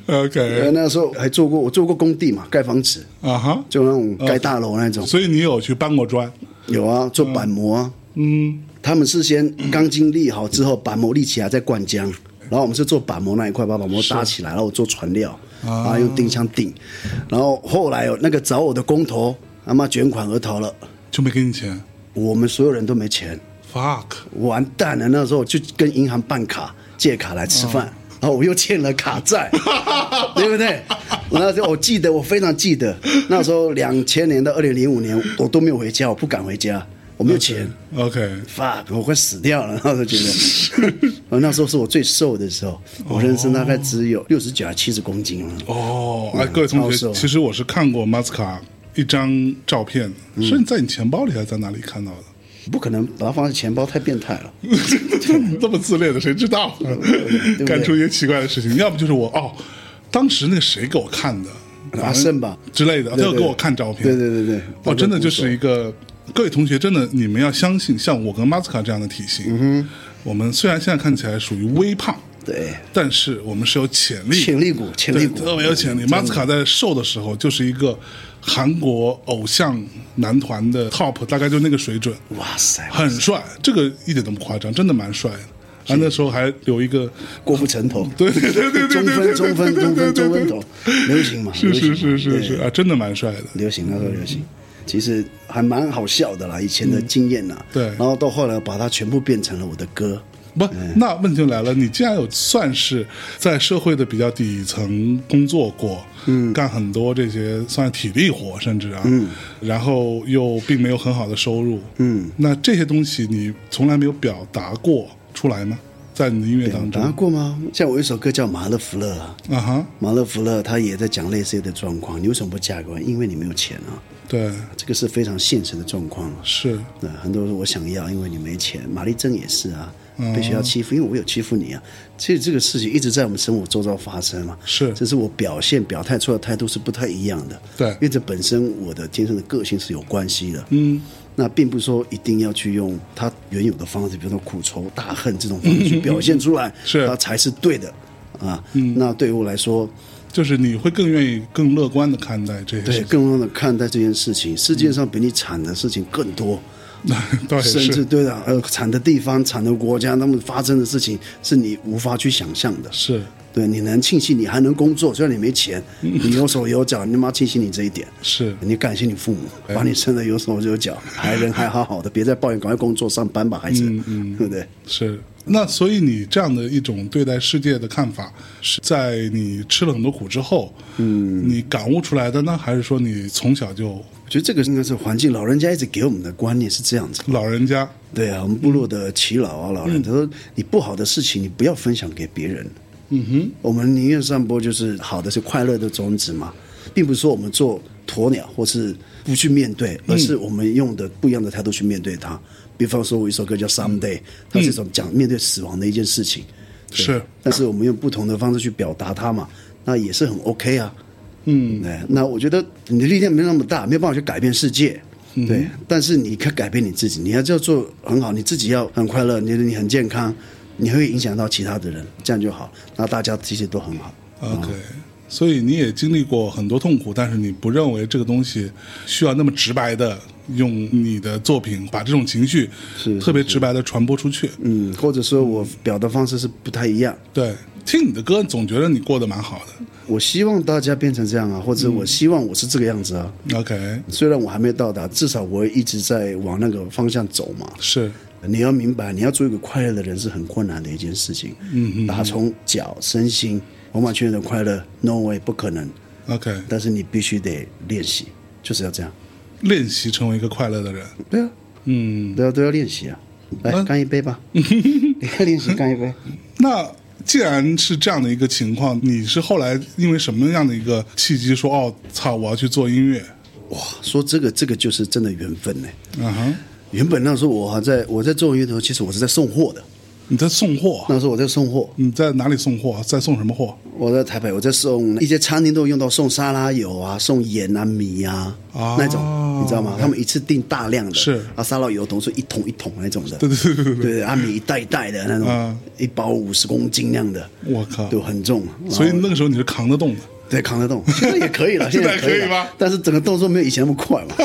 呃，OK，那时候还做过，我做过工地嘛，盖房子，啊哈，就那种盖大楼那种。所以你有去搬过砖？有啊，做板模啊。嗯，他们是先钢筋立好之后，板模立起来再灌浆，然后我们是做板模那一块，把板模搭起来，然后我做船料，啊，用钉枪钉。然后后来有那个找我的工头，他妈卷款而逃了，就没给你钱我们所有人都没钱。？fuck，完蛋了！那时候就跟银行办卡借卡来吃饭，然后我又欠了卡债，对不对？我那时候我记得，我非常记得，那时候两千年到二零零五年，我都没有回家，我不敢回家，我没有钱。OK，fuck，我快死掉了，然后就觉得，呃那时候是我最瘦的时候，我人生大概只有六十九还七十公斤了。哦，哎，各位同学，其实我是看过马斯卡一张照片，嗯。是你在你钱包里还是在哪里看到的？不可能把它放在钱包，太变态了。这么自恋的，谁知道？对干出一些奇怪的事情，要不就是我哦，当时那个谁给我看的，阿胜吧。之类的，他要给我看照片，对对对对。哦，真的就是一个，各位同学，真的你们要相信，像我跟马斯卡这样的体型，嗯我们虽然现在看起来属于微胖，对，但是我们是有潜力，潜力股，潜力股，特别有潜力。马斯卡在瘦的时候就是一个韩国偶像男团的 top，大概就那个水准，哇塞，很帅，这个一点都不夸张，真的蛮帅。的。啊，那时候还留一个，郭富城头，对对对对对中分中分中分中分头，流行嘛，是是是是是。啊，真的蛮帅的。流行那时候流行。其实还蛮好笑的啦，以前的经验呐。对然后到后来把它全部变成了我的歌。不，那问题就来了，你既然有算是在社会的比较底层工作过，嗯，干很多这些算体力活，甚至啊，嗯，然后又并没有很好的收入，嗯，那这些东西你从来没有表达过出来吗？在你的音乐当答中，过吗？像我有一首歌叫《马勒福勒》啊，啊哈，马勒福勒他也在讲类似的状况。你为什么不嫁给我？因为你没有钱啊，对，这个是非常现实的状况。是，那，很多人说我想要，因为你没钱。玛丽珍也是啊，被学校欺负，因为我有欺负你啊。其实这个事情一直在我们生活周遭发生嘛。是这是我表现表态出来的态度是不太一样的。对因为这本身我的天生的个性是有关系的。嗯，那并不是说一定要去用他原有的方式，比如说苦愁、大恨这种方式去表现出来，是它才是对的啊。那对于我来说，就是你会更愿意、更乐观的看待这些对事情，更多的看待这件事情，世界上比你惨的事情更多。倒也甚至是，对的，呃，惨的地方、惨的国家，他们发生的事情是你无法去想象的。是对，你能庆幸你还能工作，虽然你没钱，你有手有脚，你他妈庆幸你这一点。是，你感谢你父母，把你生的有手有脚，还人还好好的，别再抱怨，赶快工作上班吧，孩子，嗯对不对？是，那所以你这样的一种对待世界的看法，是。在你吃了很多苦之后，嗯，你感悟出来的呢，还是说你从小就我觉得这个应该是环境，老人家一直给我们的观念是这样子。老人家。对啊，我们部落的耆老啊，老人他说，你不好的事情你不要分享给别人。嗯哼，我们宁愿散播就是好的是快乐的种子嘛，并不是说我们做鸵鸟或是不去面对，而是我们用的不一样的态度去面对它。比方说，我一首歌叫《Someday》，它是一种讲面对死亡的一件事情。对。是，但是我们用不同的方式去表达它嘛，那也是很 OK 啊。嗯，哎，那我觉得你的力量没那么大，没有办法去改变世界。对，但是你可以改变你自己，你要这样做很好，你自己要很快乐，你你很健康，你会影响到其他的人，这样就好，那大家其实都很好。OK，所以你也经历过很多痛苦，但是你不认为这个东西需要那么直白的用你的作品把这种情绪是特别直白的传播出去。嗯，或者说我表达方式是不太一样。对，听你的歌总觉得你过得蛮好的。我希望大家变成这样啊，或者我希望我是这个样子啊。OK，虽然我还没到达，至少我一直在往那个方向走嘛。是你要明白，你要做一个快乐的人是很困难的一件事情。嗯嗯，打从脚、身心完完全全的快乐，no way 不可能。OK，但是你必须得练习，就是要这样。练习成为一个快乐的人。对啊，嗯，都要都要练习啊。来嗯干一杯吧，你看练习干一杯。那既然是这样的一个情况，你是后来因为什么样的一个契机说哦，操，我要去做音乐？哇，说这个这个就是真的缘分呢。啊哈，原本那时候我还在我在做音乐的时候，其实我是在送货的。你在送货？那时候我在送货，你在哪里送货？在送什么货？我在台北，我在送一些餐厅都用到送沙拉油啊、送盐啊、米啊、哦那种，你知道吗？他们一次订大量的，是啊，沙拉油都是一桶一桶那种的，对对对对对对，啊，米一袋一袋的那种，啊一包五十公斤那样的，我靠！就很重，所以那个时候你是扛得动的。对扛得动，现在也可以了，现在在可以但是整个动作没有以前那么快嘛。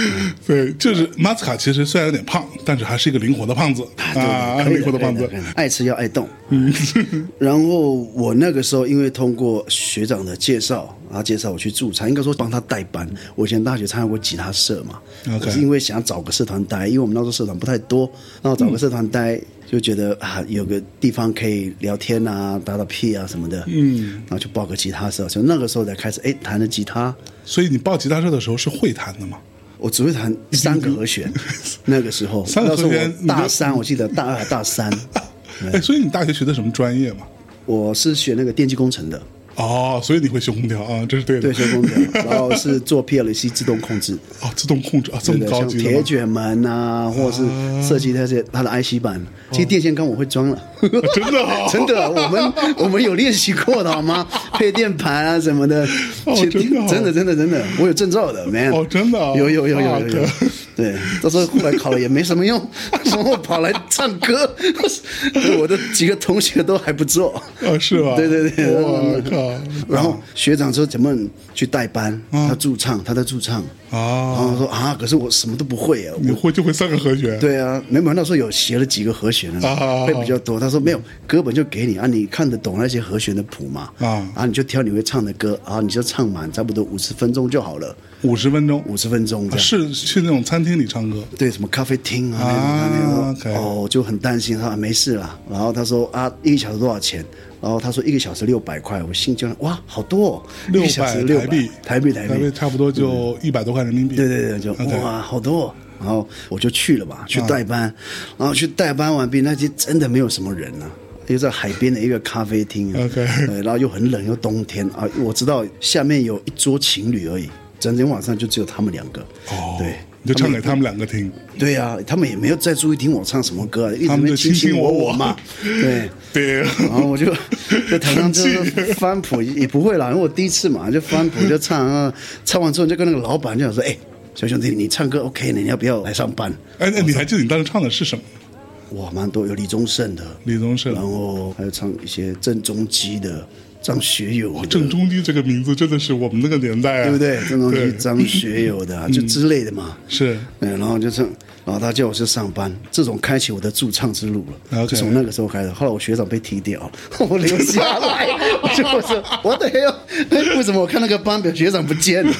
对，就是马斯卡其实虽然有点胖，但是还是一个灵活的胖子啊，灵活的胖子爱吃要爱动。嗯 然后我那个时候因为通过学长的介绍，他介绍我去驻唱，应该说帮他代班。我以前大学参加过吉他社嘛 OK 我是因为想找个社团待，因为我们那时候社团不太多，然后找个社团待。就觉得啊，有个地方可以聊天啊，打打屁啊什么的，嗯，然后就报个吉他社，就那个时候才开始哎弹的吉他，所以你报吉他社的时候是会弹的吗？我只会弹三个和弦，那个时候，那时候我大三，我记得大二还大三，哎，所以你大学学的什么专业嘛？我是学那个电气工程的，哦，所以你会修空调啊，这是对的。对，修空调，然后是做 PLC 自动控制，哦，自动控制啊，这么高级的？铁卷门啊，或者是设计那些它的 IC 板，其实电线杆我会装了，真的哦真的，我们我们有练习过的好吗？配电盘啊什么的，哦真的哦真的真的真的，我有证照的，man，哦真的哦有有有有有有。对，到时候后来考了也没什么用，然后跑来唱歌，我的几个同学都还不做，啊，是吧？对对对，我靠！然后学长说怎么去代班，他驻唱，他在驻唱，然啊，后说啊，可是我什么都不会啊，你会就会三个和弦？对啊，没有那时候有学了几个和弦啊啊啊了，会比较多。他说没有，歌本就给你啊，你看得懂那些和弦的谱嘛？啊啊，你就挑你会唱的歌，然后，你就唱满差不多五十分钟就好了。五十分钟，五十分钟。是去那种餐厅里唱歌，对，什么咖啡厅啊那种啊那种哦，我就很担心他说没事啦。然后他说啊，一个小时多少钱？然后他说一个小时六百块，我心就哇，好多、哦，一六百台币，台币台币，差不多就一百多块人民币。对对对，就哇，好多哦。然后我就去了吧，去代班，然后去代班完毕，那天真的没有什么人啊。又在海边的一个咖啡厅啊。OK 对，然后又很冷，又冬天。啊，我知道下面有一桌情侣而已，整整晚上就只有他们两个。哦，对，你就唱给他们两个听。对呀、他们也没有再注意听我唱什么歌，一直没他们就卿卿我我我我嘛。对，对，然后我就在台上就是翻谱，也不会啦，因为我第一次嘛，就翻谱就唱啊，唱完之后就跟那个老板就想说，哎，小兄弟，你唱歌 OK 呢，你要不要来上班？哎，那你还记得你当时唱的是什么？哇，蛮多，有李宗盛的，李宗盛然后还有唱一些郑中基的、张学友的，郑中基这个名字真的是我们那个年代啊，对不对？郑中基、张学友的啊、就之类的嘛。是嗯，然后就是，然后他叫我去上班，这种开启我的驻唱之路了。OK 就从那个时候开始。后来我学长被踢掉，我留下来，我就我说我的 hell，哎为什么我看那个班表学长不见了？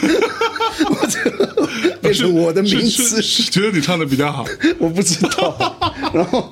我这变成我的名字是，是觉得你唱的比较好。我不知道。然后，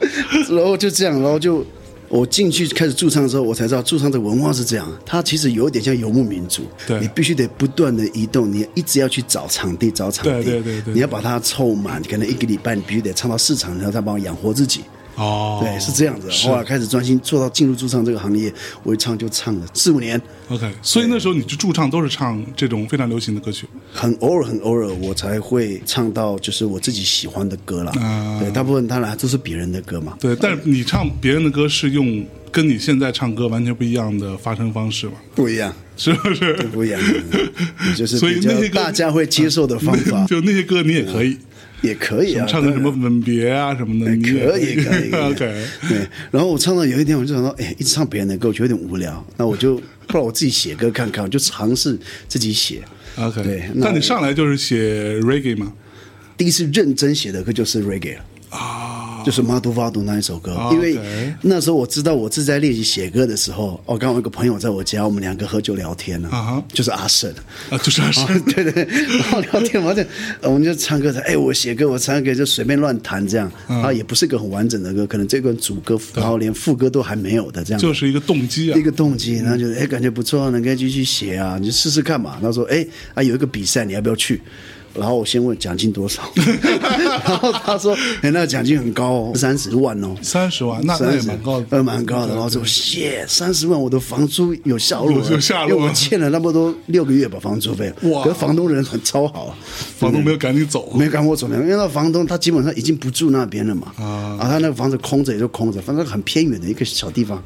然后就这样，然后就我进去开始驻唱的时候，我才知道驻唱的文化是这样。它其实有一点像游牧民族，对你必须得不断的移动，你一直要去找场地，找场地，对对对对你要把它凑满，可能一个礼拜你必须得唱到市场，然后再帮我养活自己。哦，对，是这样子。是后来开始专心做到进入驻唱这个行业，我一唱就唱了四五年。OK，所以那时候你去驻唱都是唱这种非常流行的歌曲。很偶尔，很偶尔，我才会唱到就是我自己喜欢的歌啦。啊对，大部分当然都是别人的歌嘛。对，但是你唱别人的歌是用跟你现在唱歌完全不一样的发声方式嘛？不一样，是不是？不一样，就是所以那些大家会接受的方法，就那些歌你也可以，也可以啊。唱个什么吻别啊什么的，也可以，可以。OK，对，然后我唱到有一天，我就想到，哎，一直唱别人的歌，我觉得有点无聊，那我就 不然我自己写歌看看，我就尝试自己写。OK，对那那你上来就是写 reggae 吗？第一次认真写的歌就是 reggae 了。啊，就是《马杜法杜》那一首歌，哦因为那时候我知道我正在练习写歌的时候，我，刚好有个朋友在我家，我们两个喝酒聊天呢、就是阿胜，啊，就是啊是啊，对对，然后聊天嘛，就我们就唱歌，哎，我写歌，我唱歌就随便乱弹这样，嗯啊，也不是个很完整的歌，可能这个主歌，然后连副歌都还没有的这样，就是一个动机啊。一。个动机，然后就哎感觉不错，能够继续写啊，你就试试看嘛。他说哎啊有一个比赛，你要不要去？然后我先问奖金多少，然后他说哎那个奖金很高哦，三十万哦。三十万，那那也30蛮高的，呃，蛮高的。然后说，谢，三十万，我的房租有下落了，有有下落因为我欠了那么多六个月吧房租费。哇。可是房东人很超好，房东没有赶你走，没赶我走，因为那房东他基本上已经不住那边了嘛。啊。他那个房子空着也就空着，反正很偏远的一个小地方。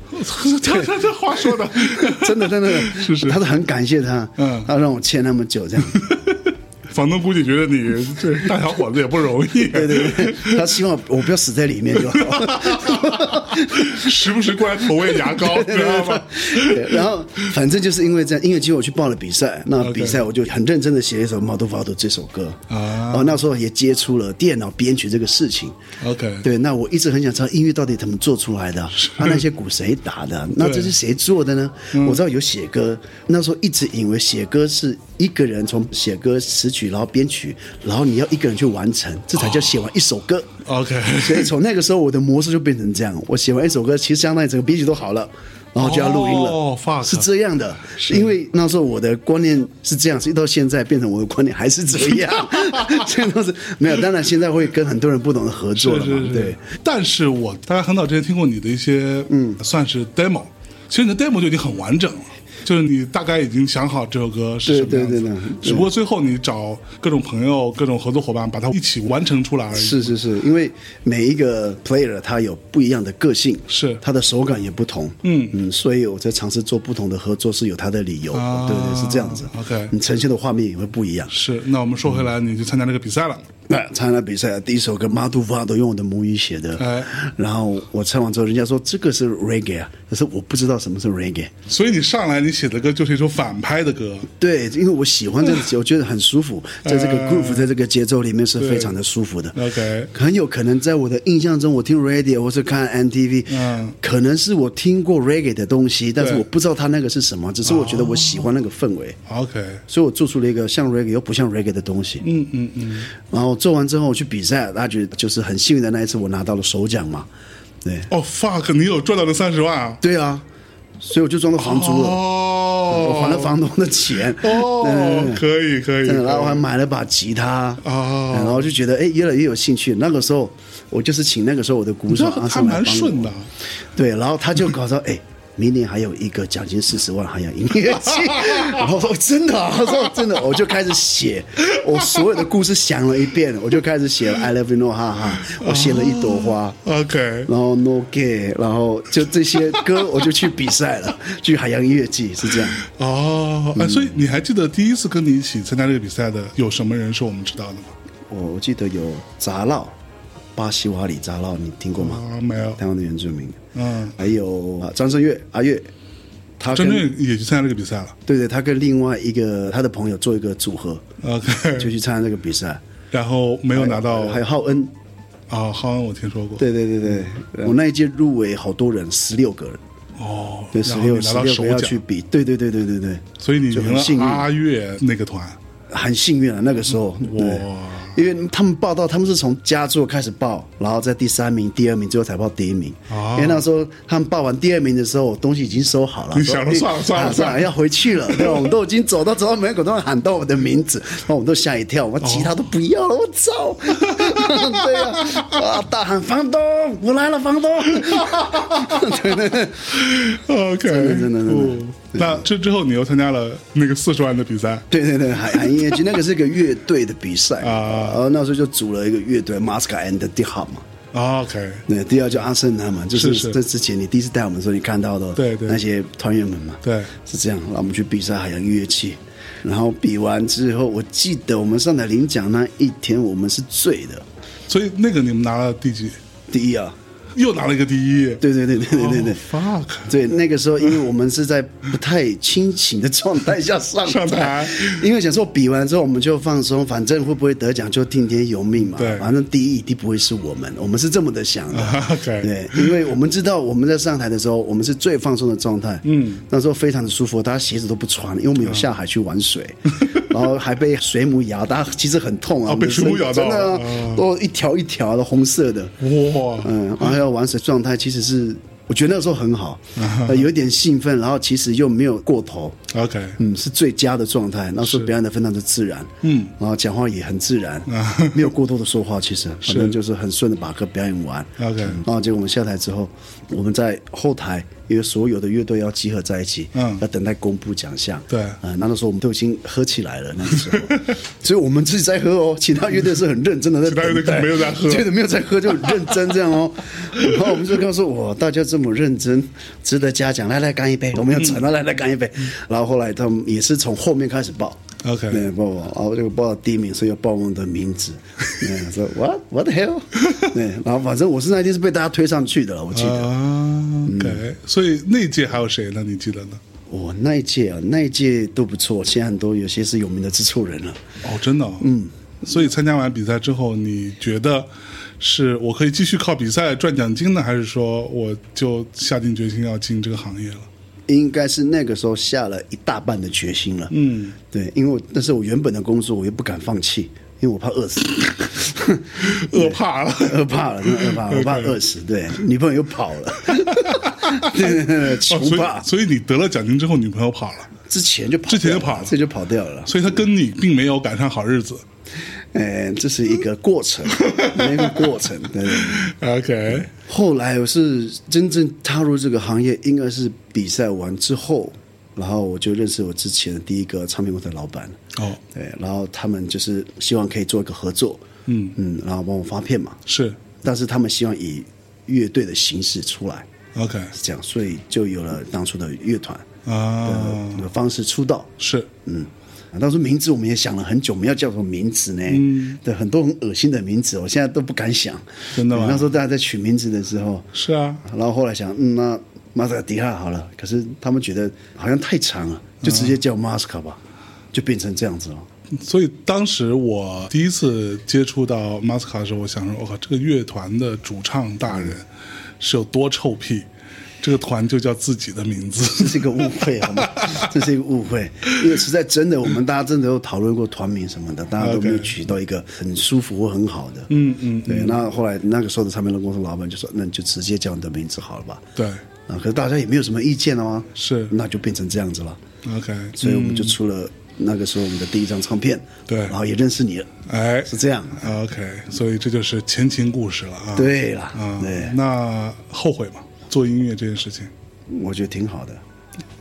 这这这话说的，真 的真的，是是。他是很感谢他，嗯。他让我欠那么久这样。房东估计觉得你这大小伙子也不容易，对对对，他希望我不要死在里面就好。时不时过来投喂牙膏，知道吗？对然后反正就是因为这样，音乐机会我去报了比赛，那比赛我就很认真的写了一首《毛头法度》这首歌啊哦，那时候也接触了电脑编曲这个事情。OK，对，那我一直很想知道音乐到底怎么做出来的，啊，那些鼓谁打的？那这是谁做的呢？嗯我知道有写歌，那时候一直以为写歌是一个人从写歌词曲，然后编曲，然后你要一个人去完成，这才叫写完一首歌。OK，所以从那个时候，我的模式就变成这样：我写完一首歌，其实相当于整个编曲都好了，然后就要录音了。哦，fuck 是这样的，因为那时候我的观念是这样，所以到现在变成我的观念还是这样。这都是没有，当然现在会跟很多人不同的合作了嘛。是是是对，，但是我大家很早之前听过你的一些，嗯，算是 demo，其实你的 demo 就已经很完整了。就是你大概已经想好这首歌是什么样子，对对。对对只不过最后你找各种朋友、各种合作伙伴，把它一起完成出来而已。是是是，因为每一个 player 他有不一样的个性，是。他的手感也不同，嗯。嗯，所以我在尝试做不同的合作是有他的理由，啊对对是这样子。OK 你呈现的画面也会不一样。是，那我们说回来，你去参加这个比赛了，那参加比赛第一首歌《马杜法》都用我的母语写的，哎。然后我唱完之后，人家说这个是 reggae 啊，可是我不知道什么是 reggae。所以你上来你写的歌就是一首反拍的歌，对，因为我喜欢这个节，我觉得很舒服，在这个 groove，在这个节奏里面是非常的舒服的。OK 很有可能在我的印象中，我听 radio 或是看 MTV，嗯可能是我听过 reggae 的东西，但是我不知道它那个是什么，只是我觉得我喜欢那个氛围，OK，所以我做出了一个像 reggae 又不像 reggae 的东西。嗯嗯嗯，然后做完之后我去比赛，大家觉得就是很幸运的那一次，我拿到了首奖嘛。对，哦 fuck，你有赚到那三十万啊？对啊，所以我就装到房租了，哦，我还了房东的钱。哦，可以可以，然后我还买了把吉他哦然后就觉得哎越来越有兴趣。那个时候我就是请那个时候我的鼓手阿你这还胜来帮我蛮顺的，对，然后他就搞到哎。明年还有一个奖金四十万，海洋音乐季。然后说真的、啊，他说真的，我就开始写，我所有的故事想了一遍，我就开始写了 I love you no 哈哈，我写了一朵花，OK，然后 No Gay，然后就这些歌我就去比赛了，去海洋音乐季是这样。哦，哎，所以你还记得第一次跟你一起参加这个比赛的有什么人是我们知道的吗？我我记得有杂绕，巴西瓦里杂绕，你听过吗？啊，没有，台湾的原住民，嗯，还有啊张震岳阿岳，他跟张震岳也去参加这个比赛了。对对，他跟另外一个他的朋友做一个组合，就，OK，去参加这个比赛。然后没有拿到。还有浩恩，啊，浩恩我听说过，对对对对，我那一届入围好多人，十六个人，哦，对，十六十六个要去，比，对对对对对对，所以你赢就很幸运。了阿岳那个团，很幸运啊，那个时候，哇，因为他们报道，他们是从佳作开始报，然后在第三名、第二名，最后才报第一名。哦因为那时候他们报完第二名的时候，我东西已经收好了。你想了算了哎算了算了啊要回去了。对吧，我们都已经走到走到门口，都喊到我的名字，然后我们都吓一跳，我吉他都不要了，我操！对呀、啊，大喊房东，我来了，房东。对对对，OK，真的真的真的哦那这之后你又参加了那个四十万的比赛，对对对，海洋音乐剧那个是个乐队的比赛啊。然后那时候就组了一个乐队 Masca and the Hub 嘛。啊 OK，那，第二叫阿森他们，就是是这之前你第一次带我们的时候，你看到的对对。那些团员们嘛，对，是这样。然后我们去比赛海洋乐器，然后比完之后，我记得我们上台领奖那一天，我们是醉的，所以那个你们拿了第几？第一啊，又拿了一个第一，对对对对对对对。哦 fuck，对，那个时候因为我们是在不太清醒的状态下上上台。因为想说比完之后我们就放松，反正会不会得奖就听天由命嘛，对。反正第一一定不会是我们，我们是这么的想的。对，因为我们知道我们在上台的时候，我们是最放松的状态，嗯，那时候非常的舒服，大家鞋子都不穿，因为我们有下海去玩水，然后还被水母咬，大家其实很痛啊，哦被水母咬到。真的啊哦。都一条一条的红色的，哇，嗯，然后还有玩水状态其实是。我觉得那时候很好，有一点兴奋，然后其实又没有过头，OK，嗯，是最佳的状态。那时候表演的非常的自然，嗯，然后讲话也很自然，没有过多的说话，其实反正就是很顺的把歌表演完。OK 嗯然后结果我们下台之后，我们在后台，因为所有的乐队要集合在一起，嗯要等待公布奖项。对啊，那个时候我们都已经喝起来了，那个时候，所以我们自己在喝哦，其他乐队是很认真的在其他乐队等待没有在喝对的，没有在喝，就很认真这样哦。然后我们就告诉我，大家这么认真，值得嘉奖，来来干一杯，我们要嗯承诺，来来干一杯。然后后来他们也是从后面开始报。OK 对，报我，然后这个报了第一名，所以要报我们的名字。嗯，说 What What the hell？对，然后反正我是那一天是被大家推上去的了，我记得。啊，OK，所以那一届还有谁呢？你记得呢？我那一届啊，那一届都不错，现在很多有些是有名的制作人了。哦，真的、哦，嗯。所以参加完比赛之后，你觉得是我可以继续靠比赛赚奖金呢，还是说我就下定决心要进这个行业了？应该是那个时候下了一大半的决心了。嗯，对，因为我那是我原本的工作，我又不敢放弃，因为我怕饿死，饿怕了。饿怕了，真的饿怕了，我怕饿死。对，女朋友又跑了，对对对，哦，所穷怕以，所以你得了奖金之后，女朋友跑了，之前就跑之前就跑了这就跑掉了。所以她跟你并没有赶上好日子。哎，这是一个过程，一个过程。对。对对。OK，后来我是真正踏入这个行业，应该是比赛完之后，然后我就认识我之前的第一个唱片公司的老板。哦，对，然后他们就是希望可以做一个合作，嗯。嗯，然后帮我发片嘛，是。但是他们希望以乐队的形式出来，OK。是这样，所以就有了当初的乐团啊，的方式出道。是。嗯，当时名字我们也想了很久，我们要叫什么名字呢？嗯，对，很多很恶心的名字，我现在都不敢想。真的吗那时候大家在取名字的时候，是啊，然后后来想，嗯，那马斯卡迪哈好了，可是他们觉得好像太长了，就直接叫马斯卡吧，就变成这样子了。所以当时我第一次接触到马斯卡的时候，我想说，我靠，这个乐团的主唱大人是有多臭屁，这个团就叫自己的名字。这是一个误会，好吗？这是一个误会，因为实在真的，我们大家真的有讨论过团名什么的，大家都没有取到一个很舒服或很好的。嗯嗯，对。那后来那个时候的唱片公司老板就说：“那你就直接叫你的名字好了吧。对，”啊，可是大家也没有什么意见哦，是那就变成这样子了。OK，所以我们就出了那个时候我们的第一张唱片，对然后也认识你了，哎是这样。，OK，所以这就是前情故事了啊。对了，啊，对，那后悔吗？做音乐这件事情我觉得挺好的，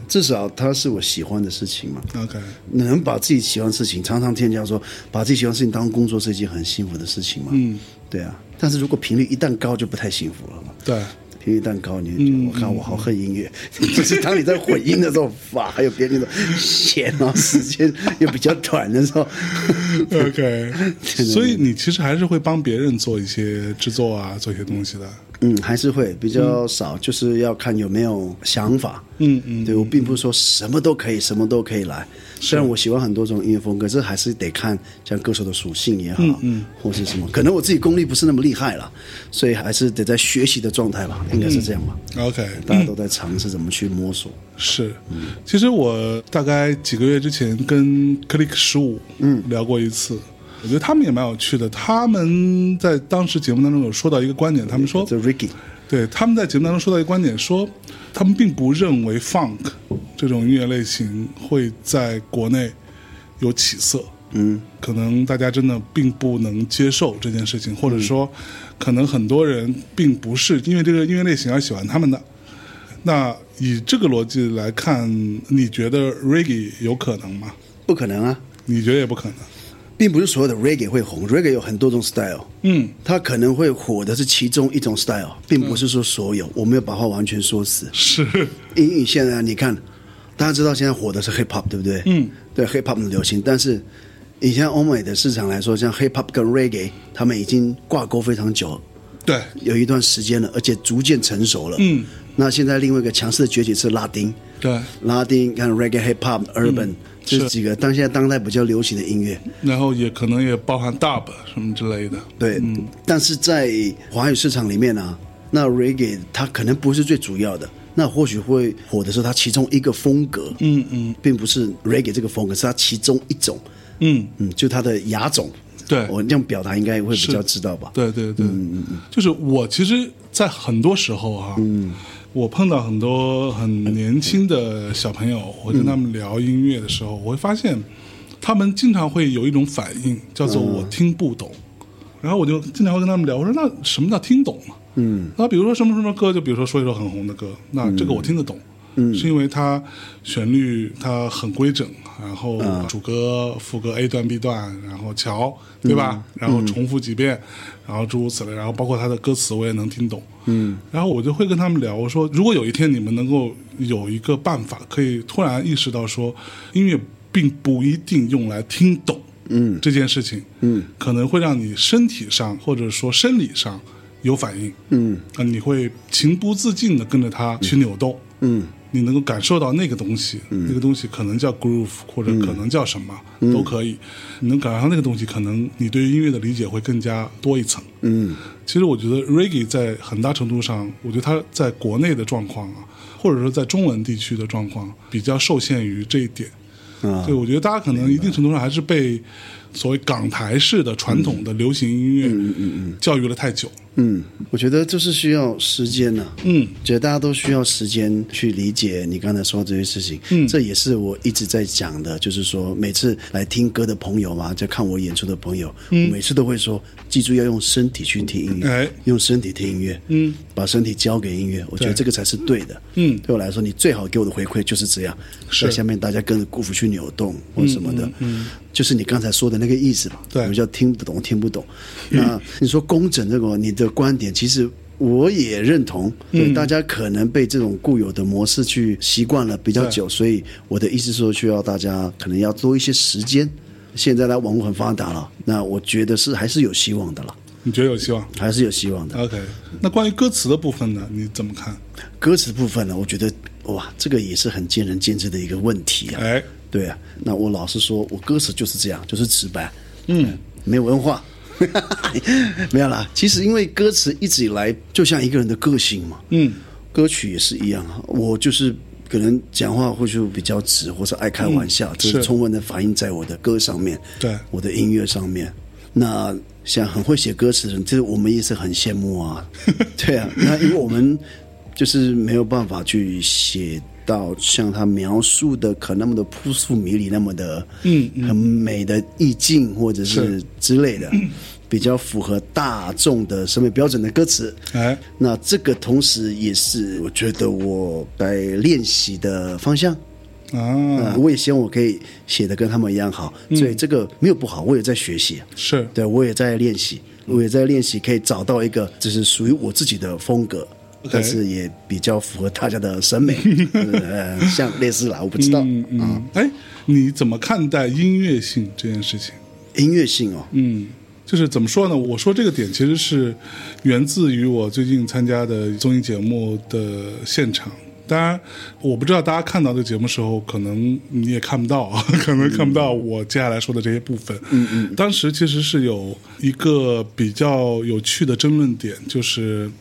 至少它是我喜欢的事情嘛。，OK，能把自己喜欢的事情，常常添加说，把自己喜欢的事情当工作是一件很幸福的事情嘛。嗯，对啊。但是如果频率一旦高，就不太幸福了嘛。对，频率一旦高，你我看我好恨音乐。就是当你在混音的时候，哇，还有别人那种闲啊，时间又比较短的时候，OK，所以你其实还是会帮别人做一些制作啊，做一些东西的。嗯，还是会比较少，就是要看有没有想法。嗯嗯，对我并不是说什么都可以，什么都可以来。虽然我喜欢很多种音乐风格，这还是得看像歌手的属性也好，嗯，或是什么。可能我自己功力不是那么厉害了，所以还是得在学习的状态吧，应该是这样吧。OK，大家都在尝试怎么去摸索。是，其实我大概几个月之前跟 Click 十五嗯聊过一次，我觉得他们也蛮有趣的。他们在当时节目当中有说到一个观点，他们说，对他们在节目当中说到一个观点，说他们并不认为 Funk 这种音乐类型会在国内有起色。嗯，可能大家真的并不能接受这件事情，或者说，可能很多人并不是因为这个音乐类型而喜欢他们的。那以这个逻辑来看，你觉得 Reggae 有可能吗？不可能啊，你觉得也不可能。并不是所有的 Reggae 会红，Reggae 有很多种 style。嗯，它可能会火的是其中一种 style，并不是说所有。我没有把话完全说死。是，因为现在你看，大家知道现在火的是 hip hop，对不对？嗯，对 hip hop 的流行，但是以前欧美的市场来说，像 hip hop 跟 reggae，他们已经挂钩非常久，对，有一段时间了，而且逐渐成熟了。嗯，那现在另外一个强势的崛起是拉丁，对，拉丁看 reggae、hip hop、urban、这是几个当现在当代比较流行的音乐。然后也可能也包含 Dub 什么之类的。对，嗯。但是在华语市场里面呢、那 reggae 它可能不是最主要的，那或许会火的是它其中一个风格，嗯嗯。并不是 reggae 这个风格，是它其中一种，嗯，嗯，就它的亚种。对。我这样表达应该会比较知道吧？对对对，嗯嗯嗯。就是我其实，在很多时候哈、我碰到很多很年轻的小朋友，我跟他们聊音乐的时候，我会发现他们经常会有一种反应，叫做我听不懂。然后我就经常会跟他们聊，我说那什么叫听懂呢？嗯，那比如说什么什么歌，就比如说说一首很红的歌，那这个我听得懂，嗯，是因为它旋律它很规整，然后主歌、副歌 A 段、B 段，然后桥，对吧？然后重复几遍，然后诸如此类，然后包括他的歌词我也能听懂，嗯，然后我就会跟他们聊，我说如果有一天你们能够有一个办法，可以突然意识到说音乐并不一定用来听懂。嗯，这件事情，嗯，可能会让你身体上或者说生理上有反应，嗯，啊，你会情不自禁的跟着它去扭动，嗯，你能够感受到那个东西，那个东西可能叫 groove 或者可能叫什么、都可以，你能感受到那个东西，可能你对于音乐的理解会更加多一层，嗯，其实我觉得 reggae 在很大程度上，我觉得它在国内的状况啊，或者说在中文地区的状况，比较受限于这一点。啊。对，我觉得大家可能一定程度上还是被所谓港台式的传统的流行音乐教育了太久。嗯，我觉得就是需要时间呐、嗯，觉得大家都需要时间去理解你刚才说的这些事情。嗯，这也是我一直在讲的，就是说每次来听歌的朋友嘛，在看我演出的朋友，我每次都会说，记住要用身体去听音乐，哎。用身体听音乐，嗯，把身体交给音乐，我觉得这个才是对的。嗯。对我来说，你最好给我的回馈就是这样，是。在下面大家跟着鼓幅去扭动或什么的，嗯，就是你刚才说的那个意思吧。对。我们叫听不懂，听不懂。那你说工整这个，你的观点其实。我也认同，对、大家可能被这种固有的模式去习惯了比较久，所以我的意思是说，需要大家可能要多一些时间。现在呢网络很发达了，那我觉得是还是有希望的了。你觉得有希望还是有希望的。？OK，那关于歌词的部分呢？你怎么看？歌词部分呢，我觉得哇，这个也是很见仁见智的一个问题啊。哎，对啊，那我老实说，我歌词就是这样，就是直白，嗯，没文化，没有啦。其实因为歌词一直以来就像一个人的个性嘛，嗯，歌曲也是一样啊。我就是可能讲话会就比较直，或者爱开玩笑，这是是充分的反映在我的歌上面，对我的音乐上面。那像很会写歌词的人，这我们也是很羡慕啊。对啊，那因为我们就是没有办法去写到像他描述的可那么的扑朔迷离，那么的嗯很美的意境，或者是是。之类的，比较符合大众的审美标准的歌词。哎，那这个同时也是我觉得我在练习的方向。啊，呃，我也希望我可以写的跟他们一样好，所以这个没有不好，我也在学习，是。对我也在练习，我也在练习，可以找到一个就是属于我自己的风格。但是也比较符合大家的审美，呃，像类似啦，我不知道、嗯啊嗯，，哎，你怎么看待音乐性这件事情？音乐性哦，嗯，就是怎么说呢？我说这个点其实是源自于我最近参加的综艺节目的现场。当然，我不知道大家看到这个节目时候，可能你也看不到啊，可能看不到我接下来说的这些部分。嗯嗯。当时其实是有一个比较有趣的争论点，就是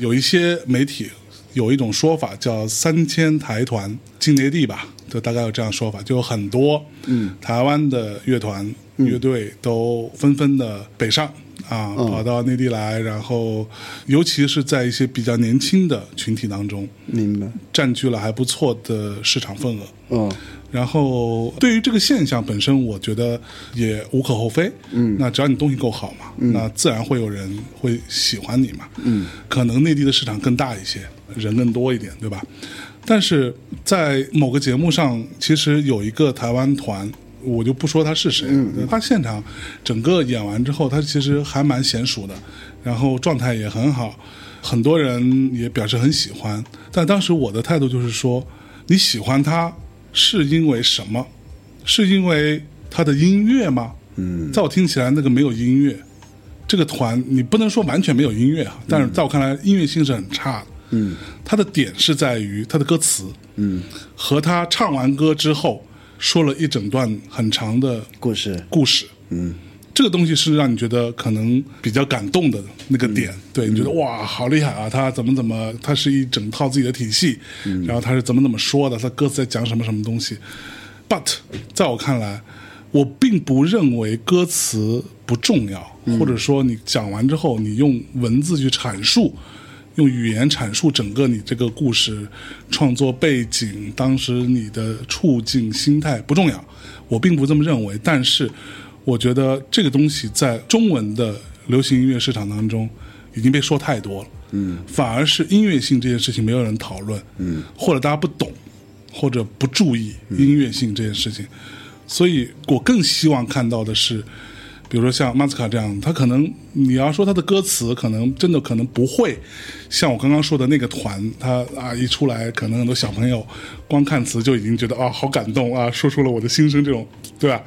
有一些媒体有一种说法叫“三千台团进内地”吧，就大概有这样说法，就有很多嗯台湾的乐团、乐队都纷纷的北上啊，跑到内地来，然后尤其是在一些比较年轻的群体当中，明白？占据了还不错的市场份额。哦，然后对于这个现象本身，我觉得也无可厚非。嗯，那只要你东西够好嘛，那自然会有人会喜欢你嘛。嗯，可能内地的市场更大一些，人更多一点，对吧？但是在某个节目上，其实有一个台湾团。我就不说他是谁了，他现场整个演完之后，他其实还蛮娴熟的，然后状态也很好，很多人也表示很喜欢。但当时我的态度就是说，你喜欢他是因为什么？是因为他的音乐吗？嗯，在我听起来，那个没有音乐。这个团你不能说完全没有音乐啊，但是在我看来，音乐性是很差的。嗯，他的点是在于他的歌词，嗯，和他唱完歌之后说了一整段很长的故事，故事，嗯，这个东西是让你觉得可能比较感动的那个点，对你觉得哇，好厉害啊！他怎么怎么，他是一整套自己的体系，然后他是怎么怎么说的，他歌词在讲什么什么东西。But 在我看来，我并不认为歌词不重要，或者说你讲完之后，你用文字去阐述。用语言阐述整个你这个故事创作背景，当时你的处境、心态不重要，我并不这么认为。但是，我觉得这个东西在中文的流行音乐市场当中已经被说太多了。嗯，反而是音乐性这件事情没有人讨论。嗯，或者大家不懂，或者不注意音乐性这件事情。所以我更希望看到的是。比如说像马斯卡这样，他可能你要说他的歌词，可能真的可能不会像我刚刚说的那个团，他啊一出来，可能很多小朋友光看词就已经觉得啊好感动啊，说出了我的心声，这种对吧？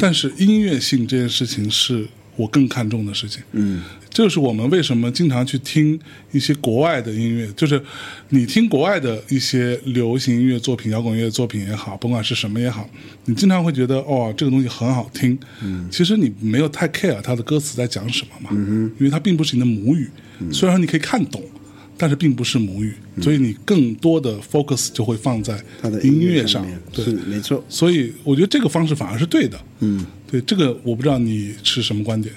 但是音乐性这件事情是我更看重的事情。嗯，这就是我们为什么经常去听一些国外的音乐，就是你听国外的一些流行音乐作品、摇滚乐作品也好，不管是什么也好，你经常会觉得哦，这个东西很好听。嗯，其实你没有太 care 它的歌词在讲什么嘛，嗯、因为它并不是你的母语。虽然说你可以看懂，但是并不是母语，所以你更多的 focus 就会放在它的音乐乐上。对，没错。所以我觉得这个方式反而是对的。嗯，对，这个我不知道你是什么观点。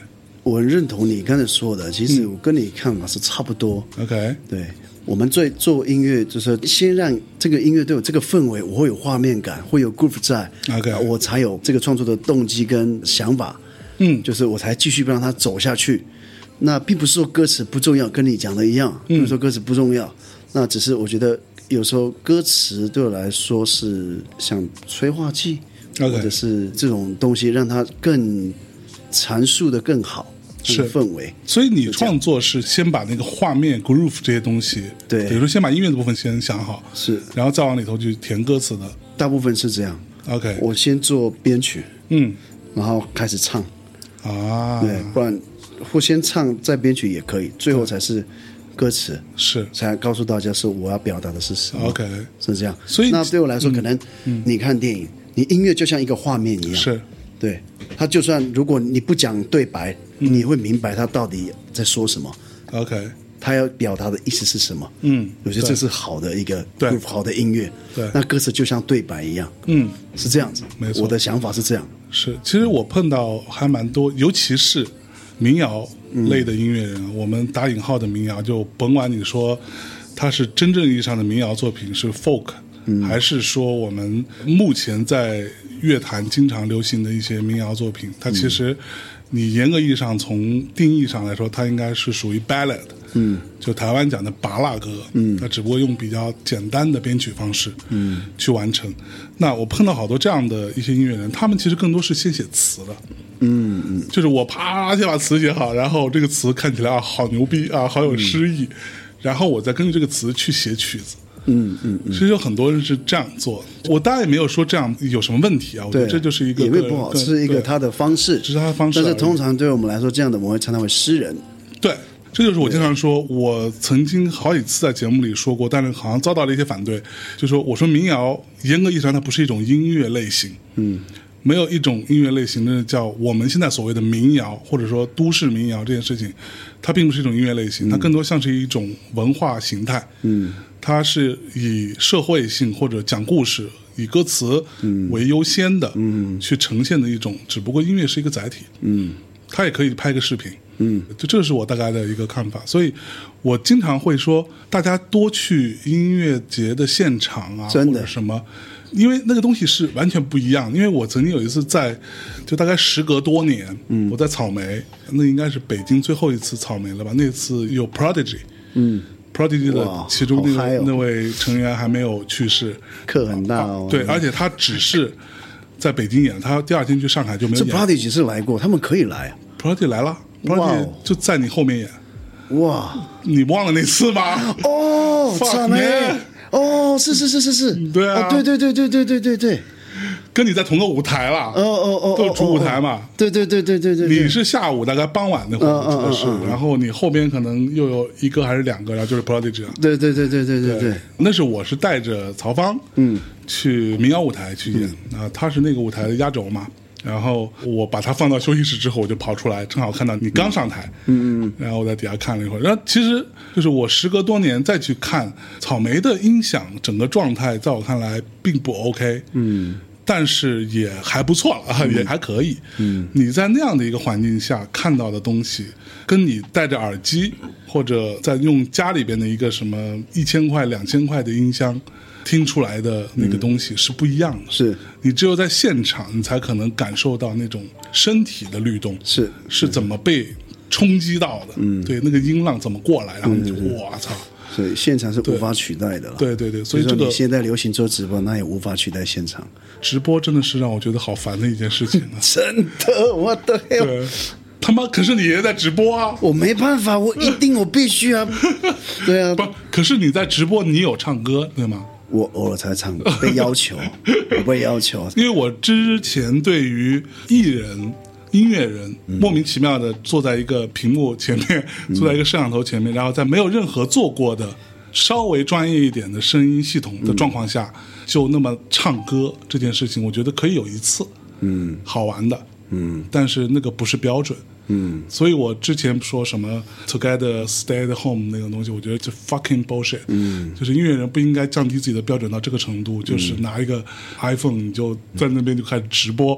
我很认同你刚才说的，其实我跟你看法是差不多。OK，对，我们最做音乐就是先让这个音乐都有这个氛围，我会有画面感，会有 groove 在 OK 啊我才有这个创作的动机跟想法。嗯。就是我才继续让它走下去。那并不是说歌词不重要，跟你讲的一样，并不是说歌词不重要，那只是我觉得有时候歌词对我来说是像催化剂或者是这种东西，让它更阐述的更好，是氛围。所以你创作是先把那个画面、groove 这些东西，对比如说先把音乐的部分先想好，是然后再往里头去填歌词的。大部分是这样。OK，我先做编曲，嗯然后开始唱，啊，对，不然或先唱再编曲也可以，最后才是歌词，是才告诉大家是我要表达的是什么。OK，是这样。所以嗯那对我来说，可能你看电影，你音乐就像一个画面一样，是对。他就算如果你不讲对白，嗯你会明白他到底在说什么，OK，他要表达的意思是什么。嗯对我觉得这是好的一个对。好的音乐。对。那歌词就像对白一样，嗯，是这样子。没错。我的想法是这样。是。其实我碰到还蛮多，尤其是民谣类的音乐人，我们打引号的民谣，就甭管你说它是真正意义上的民谣作品是 folk，、还是说我们目前在乐坛经常流行的一些民谣作品，它其实你严格意义上从定义上来说，它应该是属于 ballad。嗯，就台湾讲的拔蜡歌，嗯，它只不过用比较简单的编曲方式，嗯，去完成。那我碰到好多这样的一些音乐人，他们其实更多是先写词的，嗯嗯，就是我啪先把词写好，然后这个词看起来啊好牛逼啊，好有诗意，然后我再根据这个词去写曲子。嗯嗯，其实有很多人是这样做，我当然也没有说这样有什么问题啊，我觉，得这就是一个也不好，是一个他的方式，这是他的方式但是通常对我们来说，这样的我们会称他为诗人。对，这就是我经常说，我曾经好几次在节目里说过，但是好像遭到了一些反对，就说我说民谣严格意义上它不是一种音乐类型，嗯，没有一种音乐类型的叫我们现在所谓的民谣或者说都市民谣这件事情，它并不是一种音乐类型，它更多像是一种文化形态，嗯，它是以社会性或者讲故事。以歌词为优先的，嗯，去呈现的一种，只不过音乐是一个载体，嗯，它也可以拍个视频，嗯，就这是我大概的一个看法，所以我经常会说，大家多去音乐节的现场啊，真的或者什么，因为那个东西是完全不一样。因为我曾经有一次在，就大概时隔多年，嗯，我在草莓，那应该是北京最后一次草莓了吧？那次有 Prodigy，嗯。Prodigy 的其中那个、哦。那位成员还没有去世，课很大哦。对，而且他只是在北京演，他第二天去上海就没有这。Prodigy 是来过，他们可以来。Prodigy 来了，Prodigy 哦。就在你后面演，哇。你忘了那次吗？哦草莓。哦，是是是是是，对啊。哦对对对对对对对对，跟你在同个舞台了，哦哦哦，都是主舞台嘛。对对对对对对，你是下午大概傍晚那会儿，嗯嗯我记得是嗯嗯，然后你后边可能又有一个还是两个，然后就是 Prodigy 了。对对对对对对对，那是我是带着曹芳，嗯，去民谣舞台去演，啊，他是那个舞台的压轴嘛。然后我把他放到休息室之后，我就跑出来，正好看到你刚上台，嗯嗯，然后我在底下看了一会儿。然后其实就是我时隔多年再去看草莓的音响，整个状态在我看来并不 OK，嗯，但是也还不错了，啊，也还可以。嗯，你在那样的一个环境下看到的东西，跟你戴着耳机或者在用家里边的一个什么一千块、两千块的音箱听出来的那个东西是不一样的。是。你只有在现场，你才可能感受到那种身体的律动，是。是怎么被冲击到的。嗯，对，那个音浪怎么过来，然后你就我操，所以现场是无法取代的了。对对对，所以这个以说你现在流行做直播，那也无法取代现场。直播真的是让我觉得好烦的一件事情啊。真的，我的！对，他妈，可是你也在直播啊。我没办法，我一定，我必须啊！对啊，不，可是你在直播，你有唱歌对吗？我偶尔才唱歌，被要求，我被要求。因为我之前对于艺人、音乐人莫名其妙的坐在一个屏幕前面，坐在一个摄像头前面，然后在没有任何做过的稍微专业一点的声音系统的状况下，就那么唱歌这件事情，我觉得可以有一次，嗯，好玩的，嗯，但是那个不是标准。嗯，所以我之前说什么 “together stay at home” 那个东西，我觉得就 fucking bullshit。嗯，就是音乐人不应该降低自己的标准到这个程度，就是拿一个 iPhone 你就在那边就开始直播，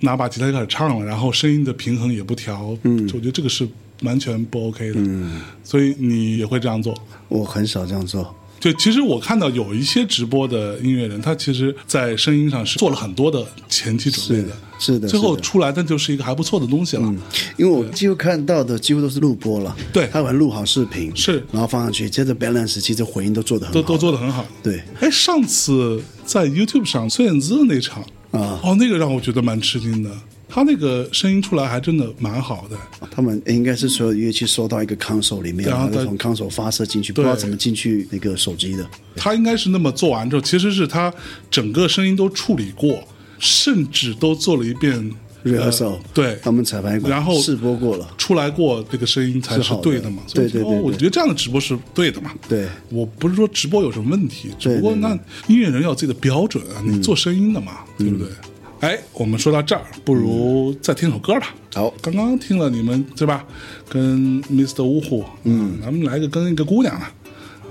拿把吉他就开始唱了，然后声音的平衡也不调。嗯，我觉得这个是完全不 OK 的。嗯，所以你也会这样做。我很少这样做。对，其实我看到有一些直播的音乐人，他其实在声音上是做了很多的前期准备的，是的，最后出来那就是一个还不错的东西了。嗯因为我几乎看到的几乎都是录播了，对他会录好视频，是然后放上去，接着 balance，其实回音都做得很好，都都做得很好。对，哎，上次在 YouTube 上孙燕姿的那场啊哦，那个让我觉得蛮吃惊的，他那个声音出来还真的蛮好的。他们应该是所有乐器收到一个 console 里面，然后再从 console 发射进去，不知道怎么进去那个手机的。他应该是那么做完之后，其实是他整个声音都处理过，甚至都做了一遍 rehearsal，、呃对他们彩排过，然后试播过了，出来过这个声音才是对的嘛。对对对我觉得这样的直播是对的嘛。对我不是说直播有什么问题，只不过那音乐人要有自己的标准啊，你做声音的嘛，嗯对不对？哎，我们说到这儿，不如再听首歌吧。好刚刚听了你们对吧？跟 Mr. 呜呼，嗯，咱们来个跟一个姑娘啊，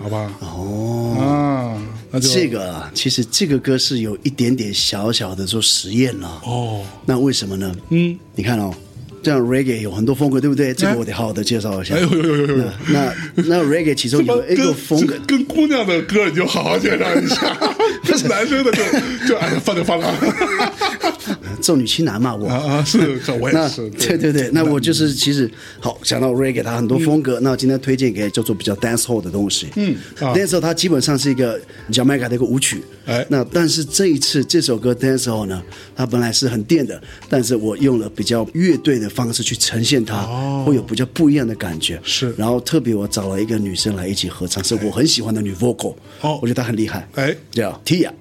好吧？哦啊，那就这个啊，其实这个歌是有一点点小小的做实验了。哦，那为什么呢？嗯，你看哦，这样 reggae 有很多风格，对不对？这个我得好好的介绍一下。哎呦呦呦呦呦呦！那那 reggae 其中有一个风格跟，跟姑娘的歌你就好好介绍一下，跟 男生的就就哎呀放就放了 重女轻男嘛，我。啊啊是，我也那是，对对对，那我就是其实好想到 reggae，它很多风格。那我今天推荐给叫做比较 dance hall 的东西。嗯啊，dance hall 它基本上是一个 Jamaica 的一个舞曲。哎那但是这一次这首歌 dance hall 呢，它本来是很电的，但是我用了比较乐队的方式去呈现它，会有比较不一样的感觉。哦是然后特别我找了一个女生来一起合唱，是我很喜欢的女 vocal。哦我觉得她很厉害。哎叫 Tia，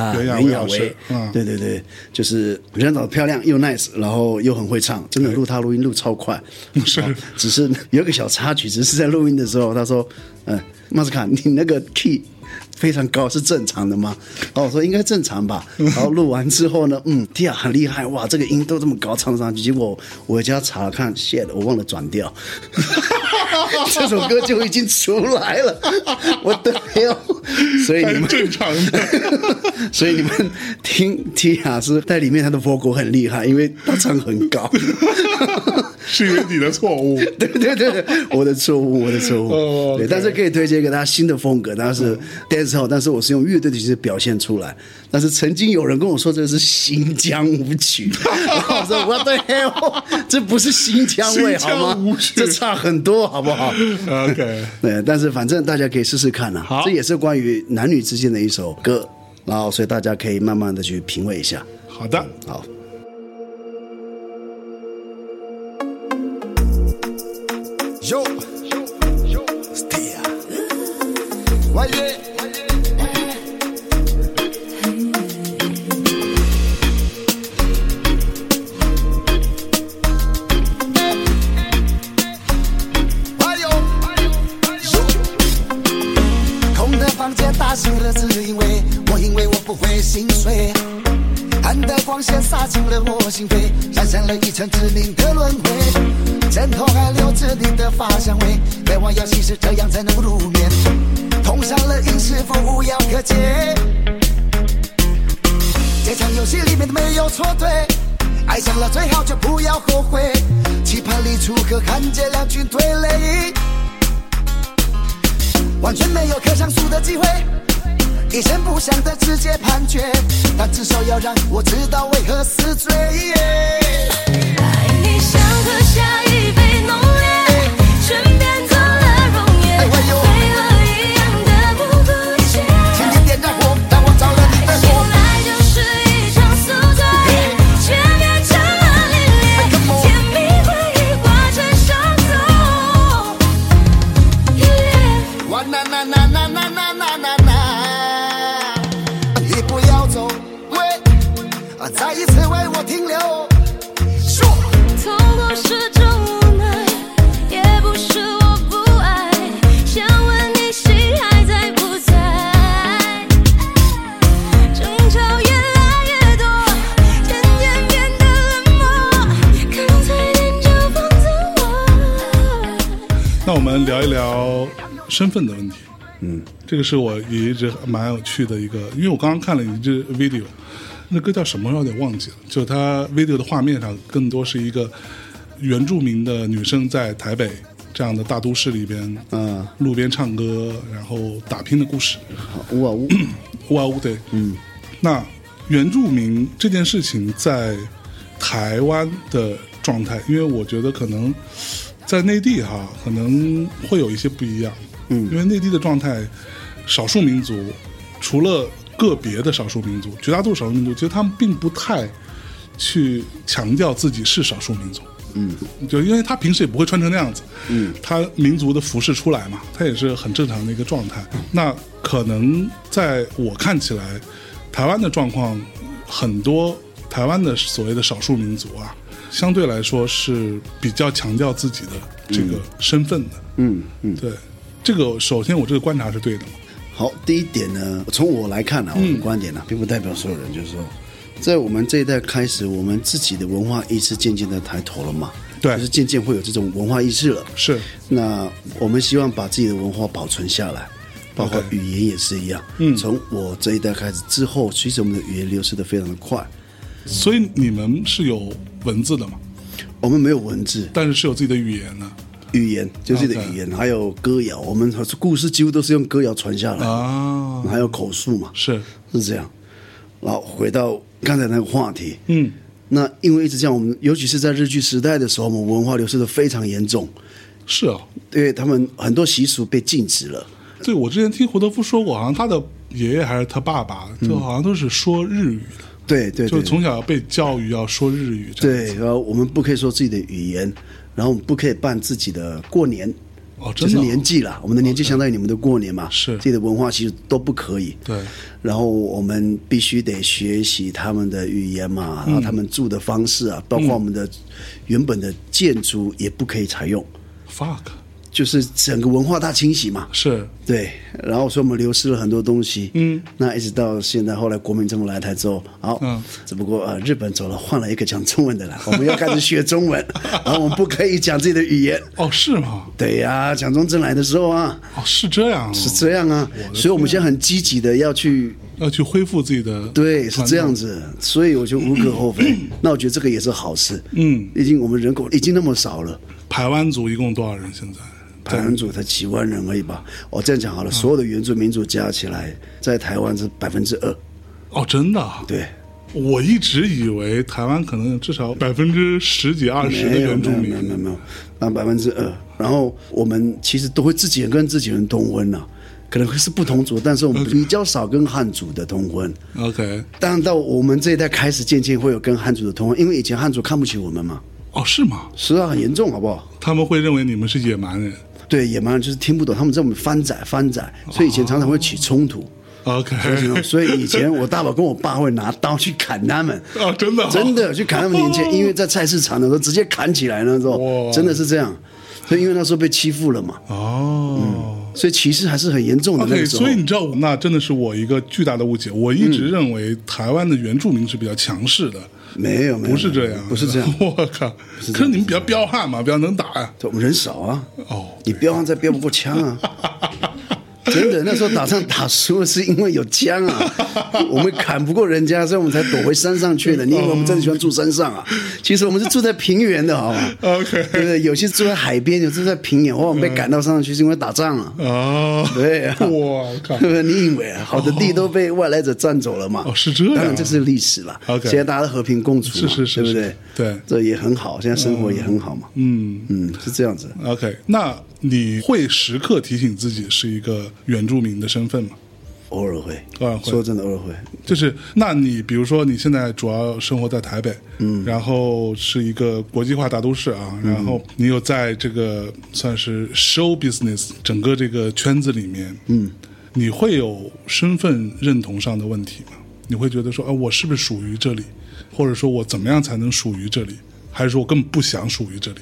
袁娅维对对对，就是人长得漂亮又 nice，然后又很会唱，真的录他录音录超快。是哦 只是有个小插曲，只是在录音的时候，他说：“嗯，马斯卡，你那个 key 非常高，是正常的吗？”然 后我说：“应该正常吧。”然后录完之后呢，嗯，Tia 很厉害，哇，这个音都这么高，唱上去。结果我回家查了看，shit，我忘了转调。这首歌就已经出来了，我的天！所以你们正常的。所以你们听 Tia 是在里面，他的 vocal 很厉害，因为他唱很高。是因为你的错误。对对对对，我的错误，我的错误。哦对但是可以推荐给大家新的风格，但是 dance hall，但是我是用乐队的形式表现出来。但是曾经有人跟我说这是新疆舞曲，我说 What the hell？这不是新疆味好吗？这差很多，好不好？OK，对，但是反正大家可以试试看啊、好这也是关于男女之间的一首歌，然后所以大家可以慢慢的去品味一下。好的，好。Yo, Stia. Oye, 醒了，只因为我因为我不会心碎。暗的光线洒进了我心扉，染上了一层致命的轮回。枕头还留着你的发香味，渴望要稀释，这样才能入眠。痛上了瘾，是否无药可解？这场游戏里面的没有错对，爱上了最好就不要后悔。期盼里楚河汉界两军对垒，完全没有可上诉的机会。一声不响的直接判决，但至少要让我知道为何死罪。爱你像喝下一杯身份的问题。嗯，这个是我也一直蛮有趣的一个，因为我刚刚看了一支 video，那歌叫什么我有点忘记了，就它 video 的画面上更多是一个原住民的女生在台北这样的大都市里边，嗯，路边唱歌，然后打拼的故事。好呜啊呜，哇哦，对，嗯，那原住民这件事情在台湾的状态，因为我觉得可能在内地哈，可能会有一些不一样，嗯，因为内地的状态，少数民族除了个别的少数民族，绝大多数少数民族，其实他们并不太去强调自己是少数民族。嗯，就因为他平时也不会穿成那样子，嗯，他民族的服饰出来嘛，他也是很正常的一个状态。那可能在我看起来，台湾的状况很多台湾的所谓的少数民族啊，相对来说是比较强调自己的这个身份的。嗯嗯。对，这个首先我这个观察是对的嘛。好，第一点呢，从我来看呢、我的观点呢、并不代表所有人，就是说，在我们这一代开始，我们自己的文化意识渐渐的抬头了嘛，对。就是渐渐会有这种文化意识了。是，那我们希望把自己的文化保存下来，包括语言也是一样。嗯，从我这一代开始之后，其实我们的语言流失的非常的快，所以你们是有文字的吗，我们没有文字，但是是有自己的语言的语言就是的语言，还有歌谣，我们故事几乎都是用歌谣传下来，啊。还有口述嘛，是，是这样。然后回到刚才那个话题，嗯，那因为一直这样，我们尤其是在日据时代的时候，我们文化流失的非常严重，是啊。因为他们很多习俗被禁止了。对，我之前听胡德夫说过，好像他的爷爷还是他爸爸，就好像都是说日语的，对对对，就是从小要被教育要说日语。对，然后我们不可以说自己的语言，然后我们不可以办自己的过年，哦，真的哦就是年纪啦，我们的年纪相当于你们的过年嘛，是。自己的文化其实都不可以。对，然后我们必须得学习他们的语言嘛，然后他们住的方式啊，包括我们的原本的建筑也不可以采用，fuck 就是整个文化大清洗嘛。是对，然后所以我们流失了很多东西。嗯，那一直到现在，后来国民政府来台之后，好，嗯只不过呃，日本走了，换了一个讲中文的了，我们要开始学中文，然后我们不可以讲自己的语言。哦，是吗？对呀，蒋中正来的时候啊，哦，是这样啊，是这样啊，所以我们现在很积极的要去，要去恢复自己的对，是这样子。所以我就无可厚非。那我觉得这个也是好事，嗯，毕竟我们人口已经那么少了。台湾族一共多少人？现在台湾族才几万人而已吧？我这样讲好了，所有的原住民族加起来，在台湾是百分之二。哦，真的啊，对，我一直以为台湾可能至少百分之十几二十的原住没有没有民没有没有，那百分之二。然后我们其实都会自己人跟自己人通婚呐、可能会是不同族，但是我们比较少跟汉族的通婚。，OK，当然到我们这一代开始，渐渐会有跟汉族的通婚，因为以前汉族看不起我们嘛，哦，是吗？是啊，很严重，好不好？他们会认为你们是野蛮人。对，野蛮人就是听不懂，他们在我们翻载翻载，所以以前常常会起冲突。OK，所以以前我大宝跟我爸会拿刀去砍他们，啊，真的哦，真的去砍他们年轻人，因为在菜市场的时候直接砍起来那时候，真的是这样。所以因为那时候被欺负了嘛，哦。所以歧视还是很严重的那候所以。你知道，那真的是我一个巨大的误解。我一直认为台湾的原住民是比较强势的，没有没有，不是这样，不是这样。我靠！可是你们比较彪悍嘛，比较能打呀。我们人少啊，哦，你彪悍再彪不过枪啊。真的，那时候打仗打输了是因为有枪啊，我们砍不过人家，所以我们才躲回山上去的。你以为我们真的喜欢住山上啊？其实我们是住在平原的，好吗 OK 对不对？有些住在海边，有些住在平原，或者我们被赶到山上去是因为打仗啊。哦，对啊，我靠 对不对？你以为啊，好的地都被外来者占走了嘛？哦是这样当然这是历史了。OK 现在大家都和平共处嘛，是是是对不对？对这也很好，现在生活也很好嘛。嗯嗯，是这样子。，OK，那你会时刻提醒自己是一个原住民的身份吗？偶尔会，偶尔会说真的，偶尔会。就是，那你比如说你现在主要生活在台北，嗯，然后是一个国际化大都市啊，然后你有在这个算是 show business 整个这个圈子里面，嗯，你会有身份认同上的问题吗？你会觉得说，啊，我是不是属于这里，或者说我怎么样才能属于这里，还是说我根本不想属于这里？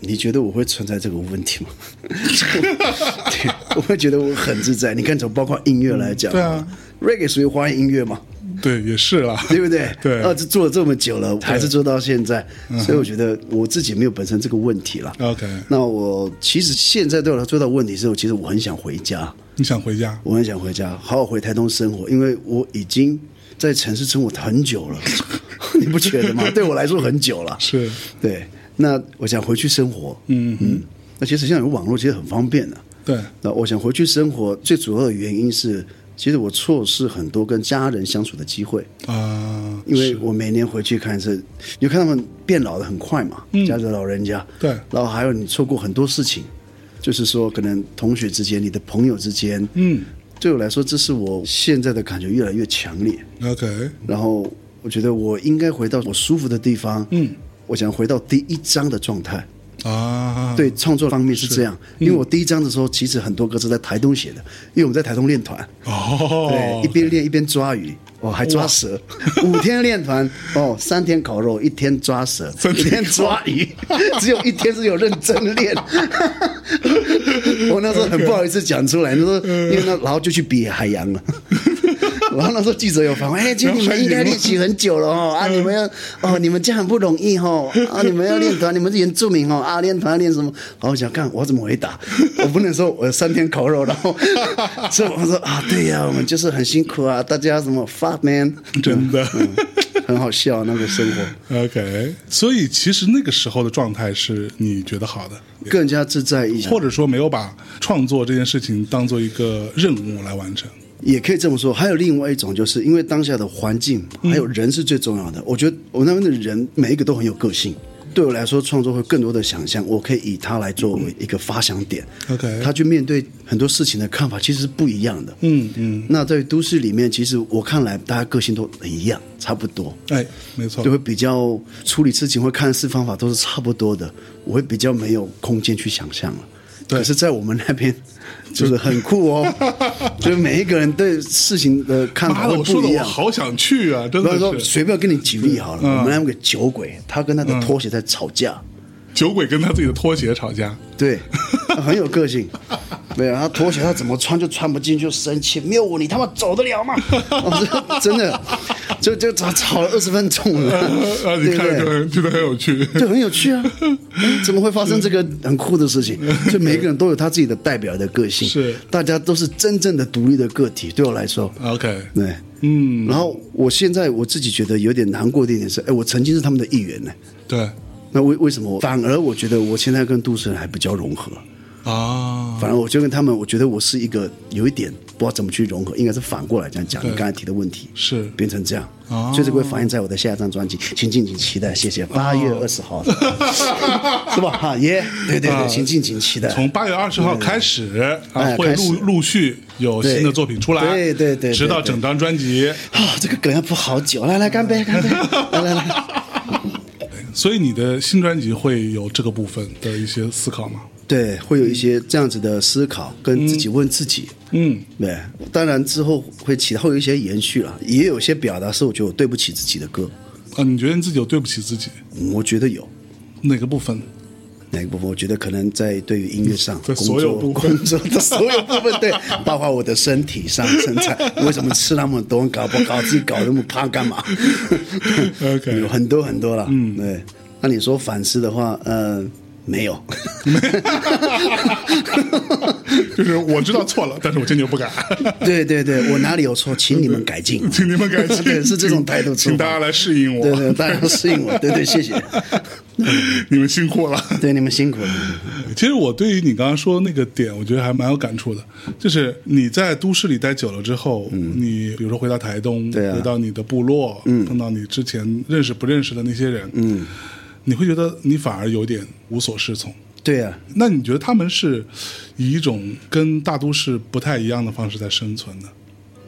你觉得我会存在这个问题吗？对，我会觉得我很自在。你看，从包括音乐来讲，对啊，reggae 属于华语音乐嘛，对，也是啦，对不对？对啊，这做了这么久了，还是做到现在，所以我觉得我自己没有本身这个问题了。OK，那我其实现在对我来说最大的问题是我其实我很想回家，你想回家？我很想回家，好好回台东生活，因为我已经在城市生活很久了，你不觉得吗？对我来说很久了。是，对，那我想回去生活，嗯嗯，那其实现在有网络，其实很方便的。对，那我想回去生活，最主要的原因是，其实我错失很多跟家人相处的机会，啊，因为我每年回去看是，你看他们变老的很快嘛，嗯。家里的老人家，对。然后还有你错过很多事情，就是说可能同学之间、你的朋友之间，嗯。对我来说，这是我现在的感觉越来越强烈。，OK，然后我觉得我应该回到我舒服的地方，嗯，我想回到第一章的状态。啊，对创作方面是这样，因为我第一章的时候，其实很多歌是在台东写的，因为我们在台东练团，哦，对，一边练一边抓鱼，哦，还抓蛇，五天练团哦，三天烤肉，一天抓蛇，三天一天抓鱼，只有一天是有认真练。我那时候很不好意思讲出来，那时候因为那然后就去比海洋了。然后那时候记者有访问，哎，其实你们应该练习很久了哦，啊，你们要哦，你们这样很不容易哦，啊，你们要练团，你们是原住民哦，啊，练团练什么？然后我想看我怎么回答，我不能说我三天烤肉，然后所以我说啊，对呀，我们就是很辛苦啊，大家什么 fuck man，真的。嗯很好笑那个生活，OK，所以其实那个时候的状态是你觉得好的，更加自在一些，或者说没有把创作这件事情当做一个任务来完成。也可以这么说。还有另外一种，就是因为当下的环境还有人是最重要的。我觉得我那边的人每一个都很有个性。对我来说，创作会更多的想象，我可以以他来作为一个发想点。OK 他去面对很多事情的看法其实是不一样的。嗯嗯，那在都市里面，其实我看来大家个性都一样，差不多。哎，没错就，会比较处理事情或看事方法都是差不多的，我会比较没有空间去想象了。对可是，在我们那边 就是很酷哦，就是每一个人对事情的看法妈的，会我说的我不一样。好想去啊，真的是。随便跟你举例好了，嗯我们那有个酒鬼，他跟他的拖鞋在吵架，酒鬼跟他自己的拖鞋吵架，对，他 很有个性。对啊，他拖鞋他怎么穿就穿不进，就生气，没有我你他妈走得了吗？真的，就就吵吵了二十分钟了，啊，你看着就觉得很有趣。就很有趣啊！哎怎么会发生这个很酷的事情？就每个人都有他自己的代表的个性，是大家都是真正的独立的个体。对我来说，OK，对，嗯，然后我现在我自己觉得有点难过的一点是，哎，我曾经是他们的一员呢。对那为为什么我反而我觉得我现在跟都市人还比较融合？啊，反而我就跟他们，我觉得我是一个有一点不知道怎么去融合，应该是反过来这样讲。你刚才提的问题是变成这样，哦所以这个会反映在我的下一张专辑，请敬请期待，谢谢。八月二十号，是吧？哈耶，对对啊对，请敬请期待。从八月二十号开始啊，会陆陆续有新的作品出来，对对对对直到整张专辑。啊，这个梗要铺好久，来来干杯 干杯，来来来。所以你的新专辑会有这个部分的一些思考吗？对，会有一些这样子的思考，跟自己问自己。嗯，对，当然之后会其他会有一些延续了，也有一些表达是我觉得我对不起自己的歌，啊，你觉得你自己有对不起自己嗯我觉得有。哪个部分？哪个部分？我觉得可能在对于音乐上，在工作所有部分 工作的所有部分，对，包括我的身体上身材，为什么吃那么多，搞不搞自己搞那么胖干嘛 OK 有很多很多了，嗯，对。那你说反思的话，呃，没有，就是我知道错了，但是我坚决不改，对对对，我哪里有错，请你们改进，请你们改进，对，是这种态度。请大家来适应我，对对，大家要适应我，对对，谢谢，你们辛苦了。对你们辛苦了。其实我对于你刚刚说的那个点，我觉得还蛮有感触的。就是你在都市里待久了之后，你比如说回到台东，嗯对啊。回到你的部落，嗯，碰到你之前认识不认识的那些人，嗯，你会觉得你反而有点无所适从。对啊，那你觉得他们是以一种跟大都市不太一样的方式在生存的？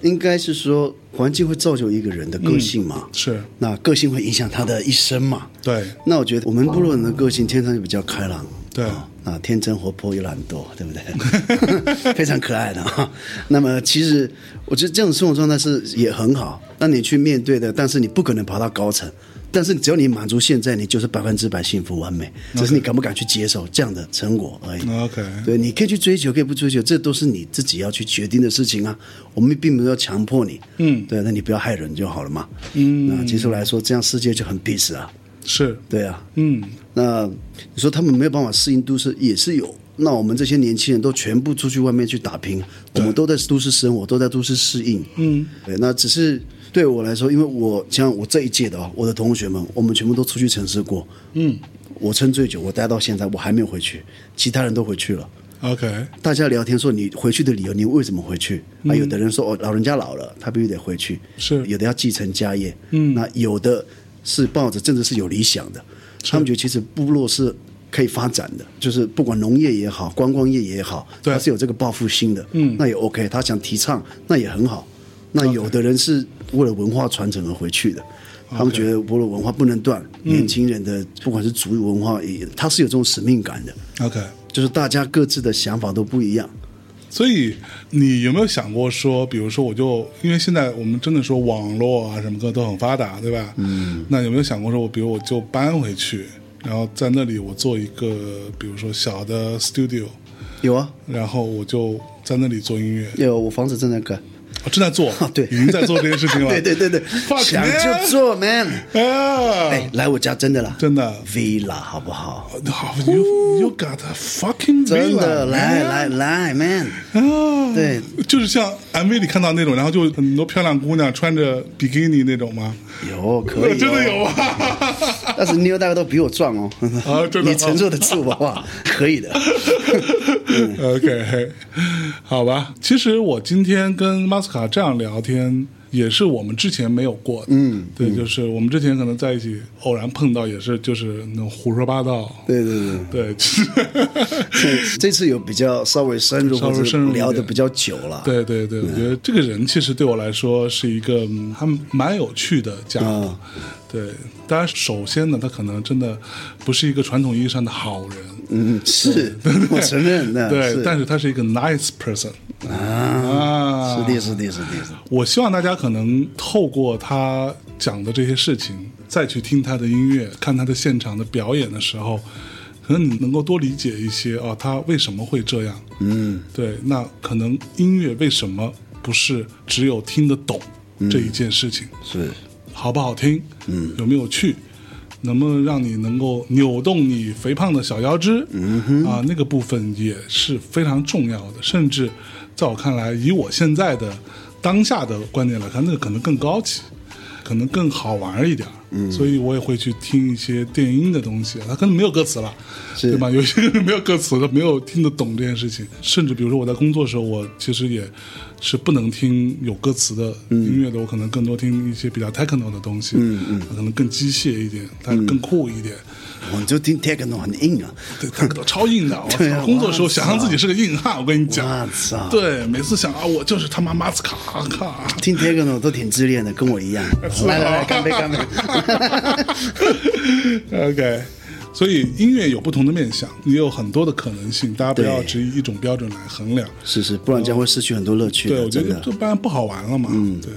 应该是说环境会造就一个人的个性嘛，是那个性会影响他的一生嘛。对那我觉得我们部落人的个性天生就比较开朗，对啊，啊天真活泼又懒惰，对不对？非常可爱的啊。那么其实我觉得这种生活状态是也很好，那你去面对的，但是你不可能爬到高层。但是只要你满足现在，你就是百分之百幸福完美，只是你敢不敢去接受这样的成果而已。，OK，对，你可以去追求，可以不追求，这都是你自己要去决定的事情啊。我们并没有要强迫你，嗯对，那你不要害人就好了嘛。嗯，那其实来说，这样世界就很 peace 啊。是，对啊，嗯，那你说他们没有办法适应都市，也是有。那我们这些年轻人都全部出去外面去打拼，我们都在都市生活，都在都市适应。嗯，对。那只是对我来说，因为我像我这一届的啊，我的同学们，我们全部都出去城市过。嗯，我撑最久，我待到现在，我还没有回去，其他人都回去了。OK，大家聊天说你回去的理由，你为什么回去？啊，有的人说哦，老人家老了，他必须得回去。是有的要继承家业，嗯，那有的是抱着政治是有理想的，他们觉得其实部落是可以发展的，就是不管农业也好，观光业也好，他是有这个抱负心的，嗯，那也 OK，他想提倡，那也很好。那有的人是为了文化传承而回去的。他们觉得部落文化不能断，年轻人的不管是族裔文化，也他是有这种使命感的。OK，就是大家各自的想法都不一样。所以你有没有想过说，比如说，我就因为现在我们真的说网络啊什么的都很发达，对吧？嗯。那有没有想过说，我比如我就搬回去，然后在那里我做一个，比如说小的 studio，有啊，然后我就在那里做音乐，有，我房子正在盖。我正在做，对已经在做这件事情了。对对对对想就做，man。啊，哎，来我家真的了，真的。villa 好不好？好，you you got a fucking 真 villa，的，来来来，man。啊，对，就是像 MV 里看到那种，然后就很多漂亮姑娘穿着比基尼那种吗？有可以，真的有。啊！但是妞大概都比我壮哦，啊真的你承受得住吧？哇，可以的。OK，好吧。其实我今天跟马斯卡这样聊天，也是我们之前没有过的。嗯，对，就是我们之前可能在一起偶然碰到，也是就是那种胡说八道。对对对。对，这 这次有比较稍微深入，稍微深入聊的比较久了。对对对，我觉得这个人其实对我来说是一个嗯还蛮有趣的家伙。啊对，当然首先呢，他可能真的不是一个传统意义上的好人。嗯，是，我承认的。对，是但是他是一个 nice person 是的，是的，是的，是的。我希望大家可能透过他讲的这些事情，再去听他的音乐，看他的现场的表演的时候，可能你能够多理解一些啊，他为什么会这样？嗯，对，那可能音乐为什么不是只有听得懂这一件事情？是，好不好听？嗯，有没有趣？能不能让你能够扭动你肥胖的小腰肢？嗯哼，啊，那个部分也是非常重要的。甚至在我看来，以我现在的当下的观点来看，那个可能更高级，可能更好玩一点。嗯，所以我也会去听一些电音的东西，它可能没有歌词了，对吧？有些人没有歌词的，没有听得懂这件事情。甚至比如说我在工作的时候，我其实也是不能听有歌词的音乐的，我可能更多听一些比较 techno 的东西，嗯嗯，可能更机械一点，它更酷一点。我就听 techno 很硬啊。对，超硬的。我对啊操，工作的时候想象自己是个硬汉，我跟你讲。对，每次想啊，我就是他妈马斯卡，卡。听 techno 都挺自恋的，跟我一样。来来来，干杯干杯！OK，所以音乐有不同的面向，也有很多的可能性，大家不要只以一种标准来衡量。是是，不然将会失去很多乐趣对，我觉。得这不然不好玩了嘛。嗯，对。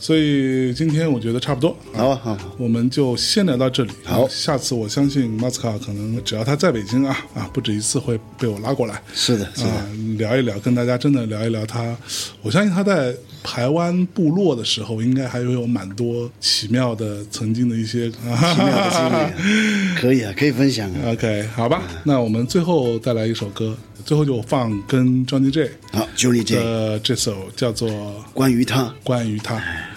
所以今天我觉得差不多。好啊好好我们就先聊到这里。好下次我相信马斯卡可能只要他在北京啊啊，不止一次会被我拉过来。是的，是的。啊，聊一聊，跟大家真的聊一聊他。我相信他在台湾部落的时候，应该还会有蛮多奇妙的曾经的一些奇奇妙的经历啊，可以啊，可以分享啊。OK，好吧，那我们最后再来一首歌，最后就放跟 Johnny J 好，Johnny J，的这首叫做《关于他关于他》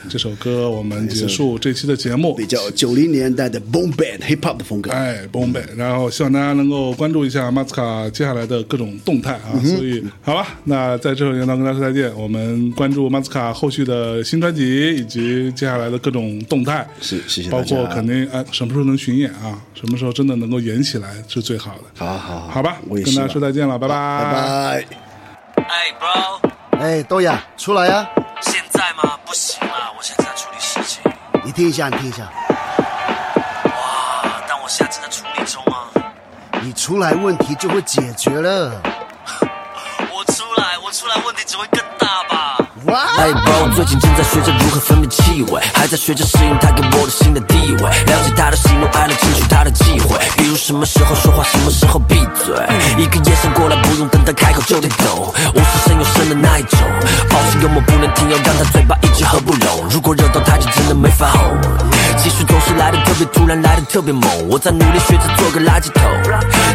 这首歌，我们结束这期的节目。比较九零年代的 boom bap hip hop 的风格。哎，boom bap，然后希望大家能够关注一下马斯卡接下来的各种动态嗯啊。所以，好吧，那在这首年当跟大家说再见。我们关注马斯卡后续的新专辑以及接下来的各种动态，是谢谢包括肯定哎什么时候能巡演啊？什么时候真的能够演起来是最好的。好好好，好吧，跟大家我也希望说再见了，拜拜，拜拜。哎，bro，哎，豆芽，出来呀、现在吗？不行啊，我现在在处理事情。你听一下，你听一下，哇，但我现在正在处理中啊。你出来问题就会解决了。我出来，我出来，问题只会更大吧？哇！哎，bro，最近正在学着如何分辨气味，还在学着适应他给我的新的地位，了解他的喜怒哀乐，清楚他的忌讳，比如什么时候说话，什么时候闭嘴。一个眼神过来，不用等他开口就得懂，无事生有生的那一种，保持幽默不能停，要让他嘴巴一直合不拢，如果惹到他就真的没法哄。情绪总是来的特别突然，来的特别猛，我在努力学着做个垃圾桶，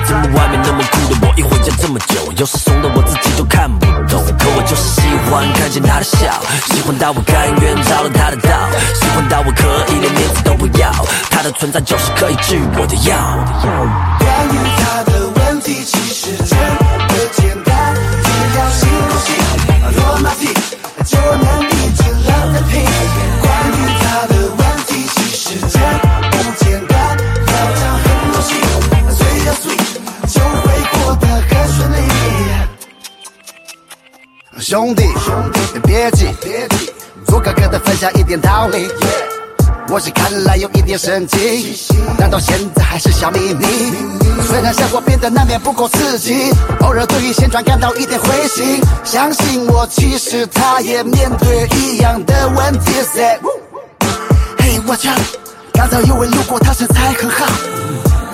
怎么外面那么酷的我，一回家这么久，有时怂的我自己都看不懂，可我就是喜欢看见他的笑，喜欢到我甘愿着了他的道，喜欢到我可以连面子都不要，他的存在就是可以治愈我的药。关于他的问题其实真的简单，只要信不信，罗马蒂就能兄弟，兄弟，别急，别急，做哥哥的分享一点道理。我是看来有一点神经，难道现在还是小秘密？虽然生活变得难免不够刺激，偶尔对于现状感到一点灰心。相信我，其实他也面对一样的问题。嘿，我操！刚才有位路过，他身材很好，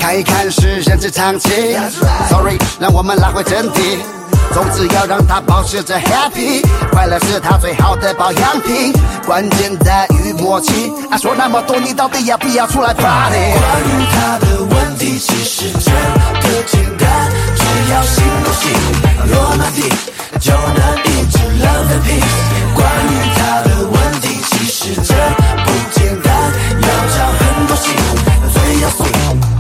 看一看是人之常情。Sorry，让我们拉回正题。总之要让他保持着 happy，快乐是他最好的保养品，关键在于默契。啊，说那么多，你到底要不要出来 party？关于他的问题其实真的简单，只要信不信罗马蒂就能一直 love and peace。关于他的问题其实真不简单，要找很多心，最要碎。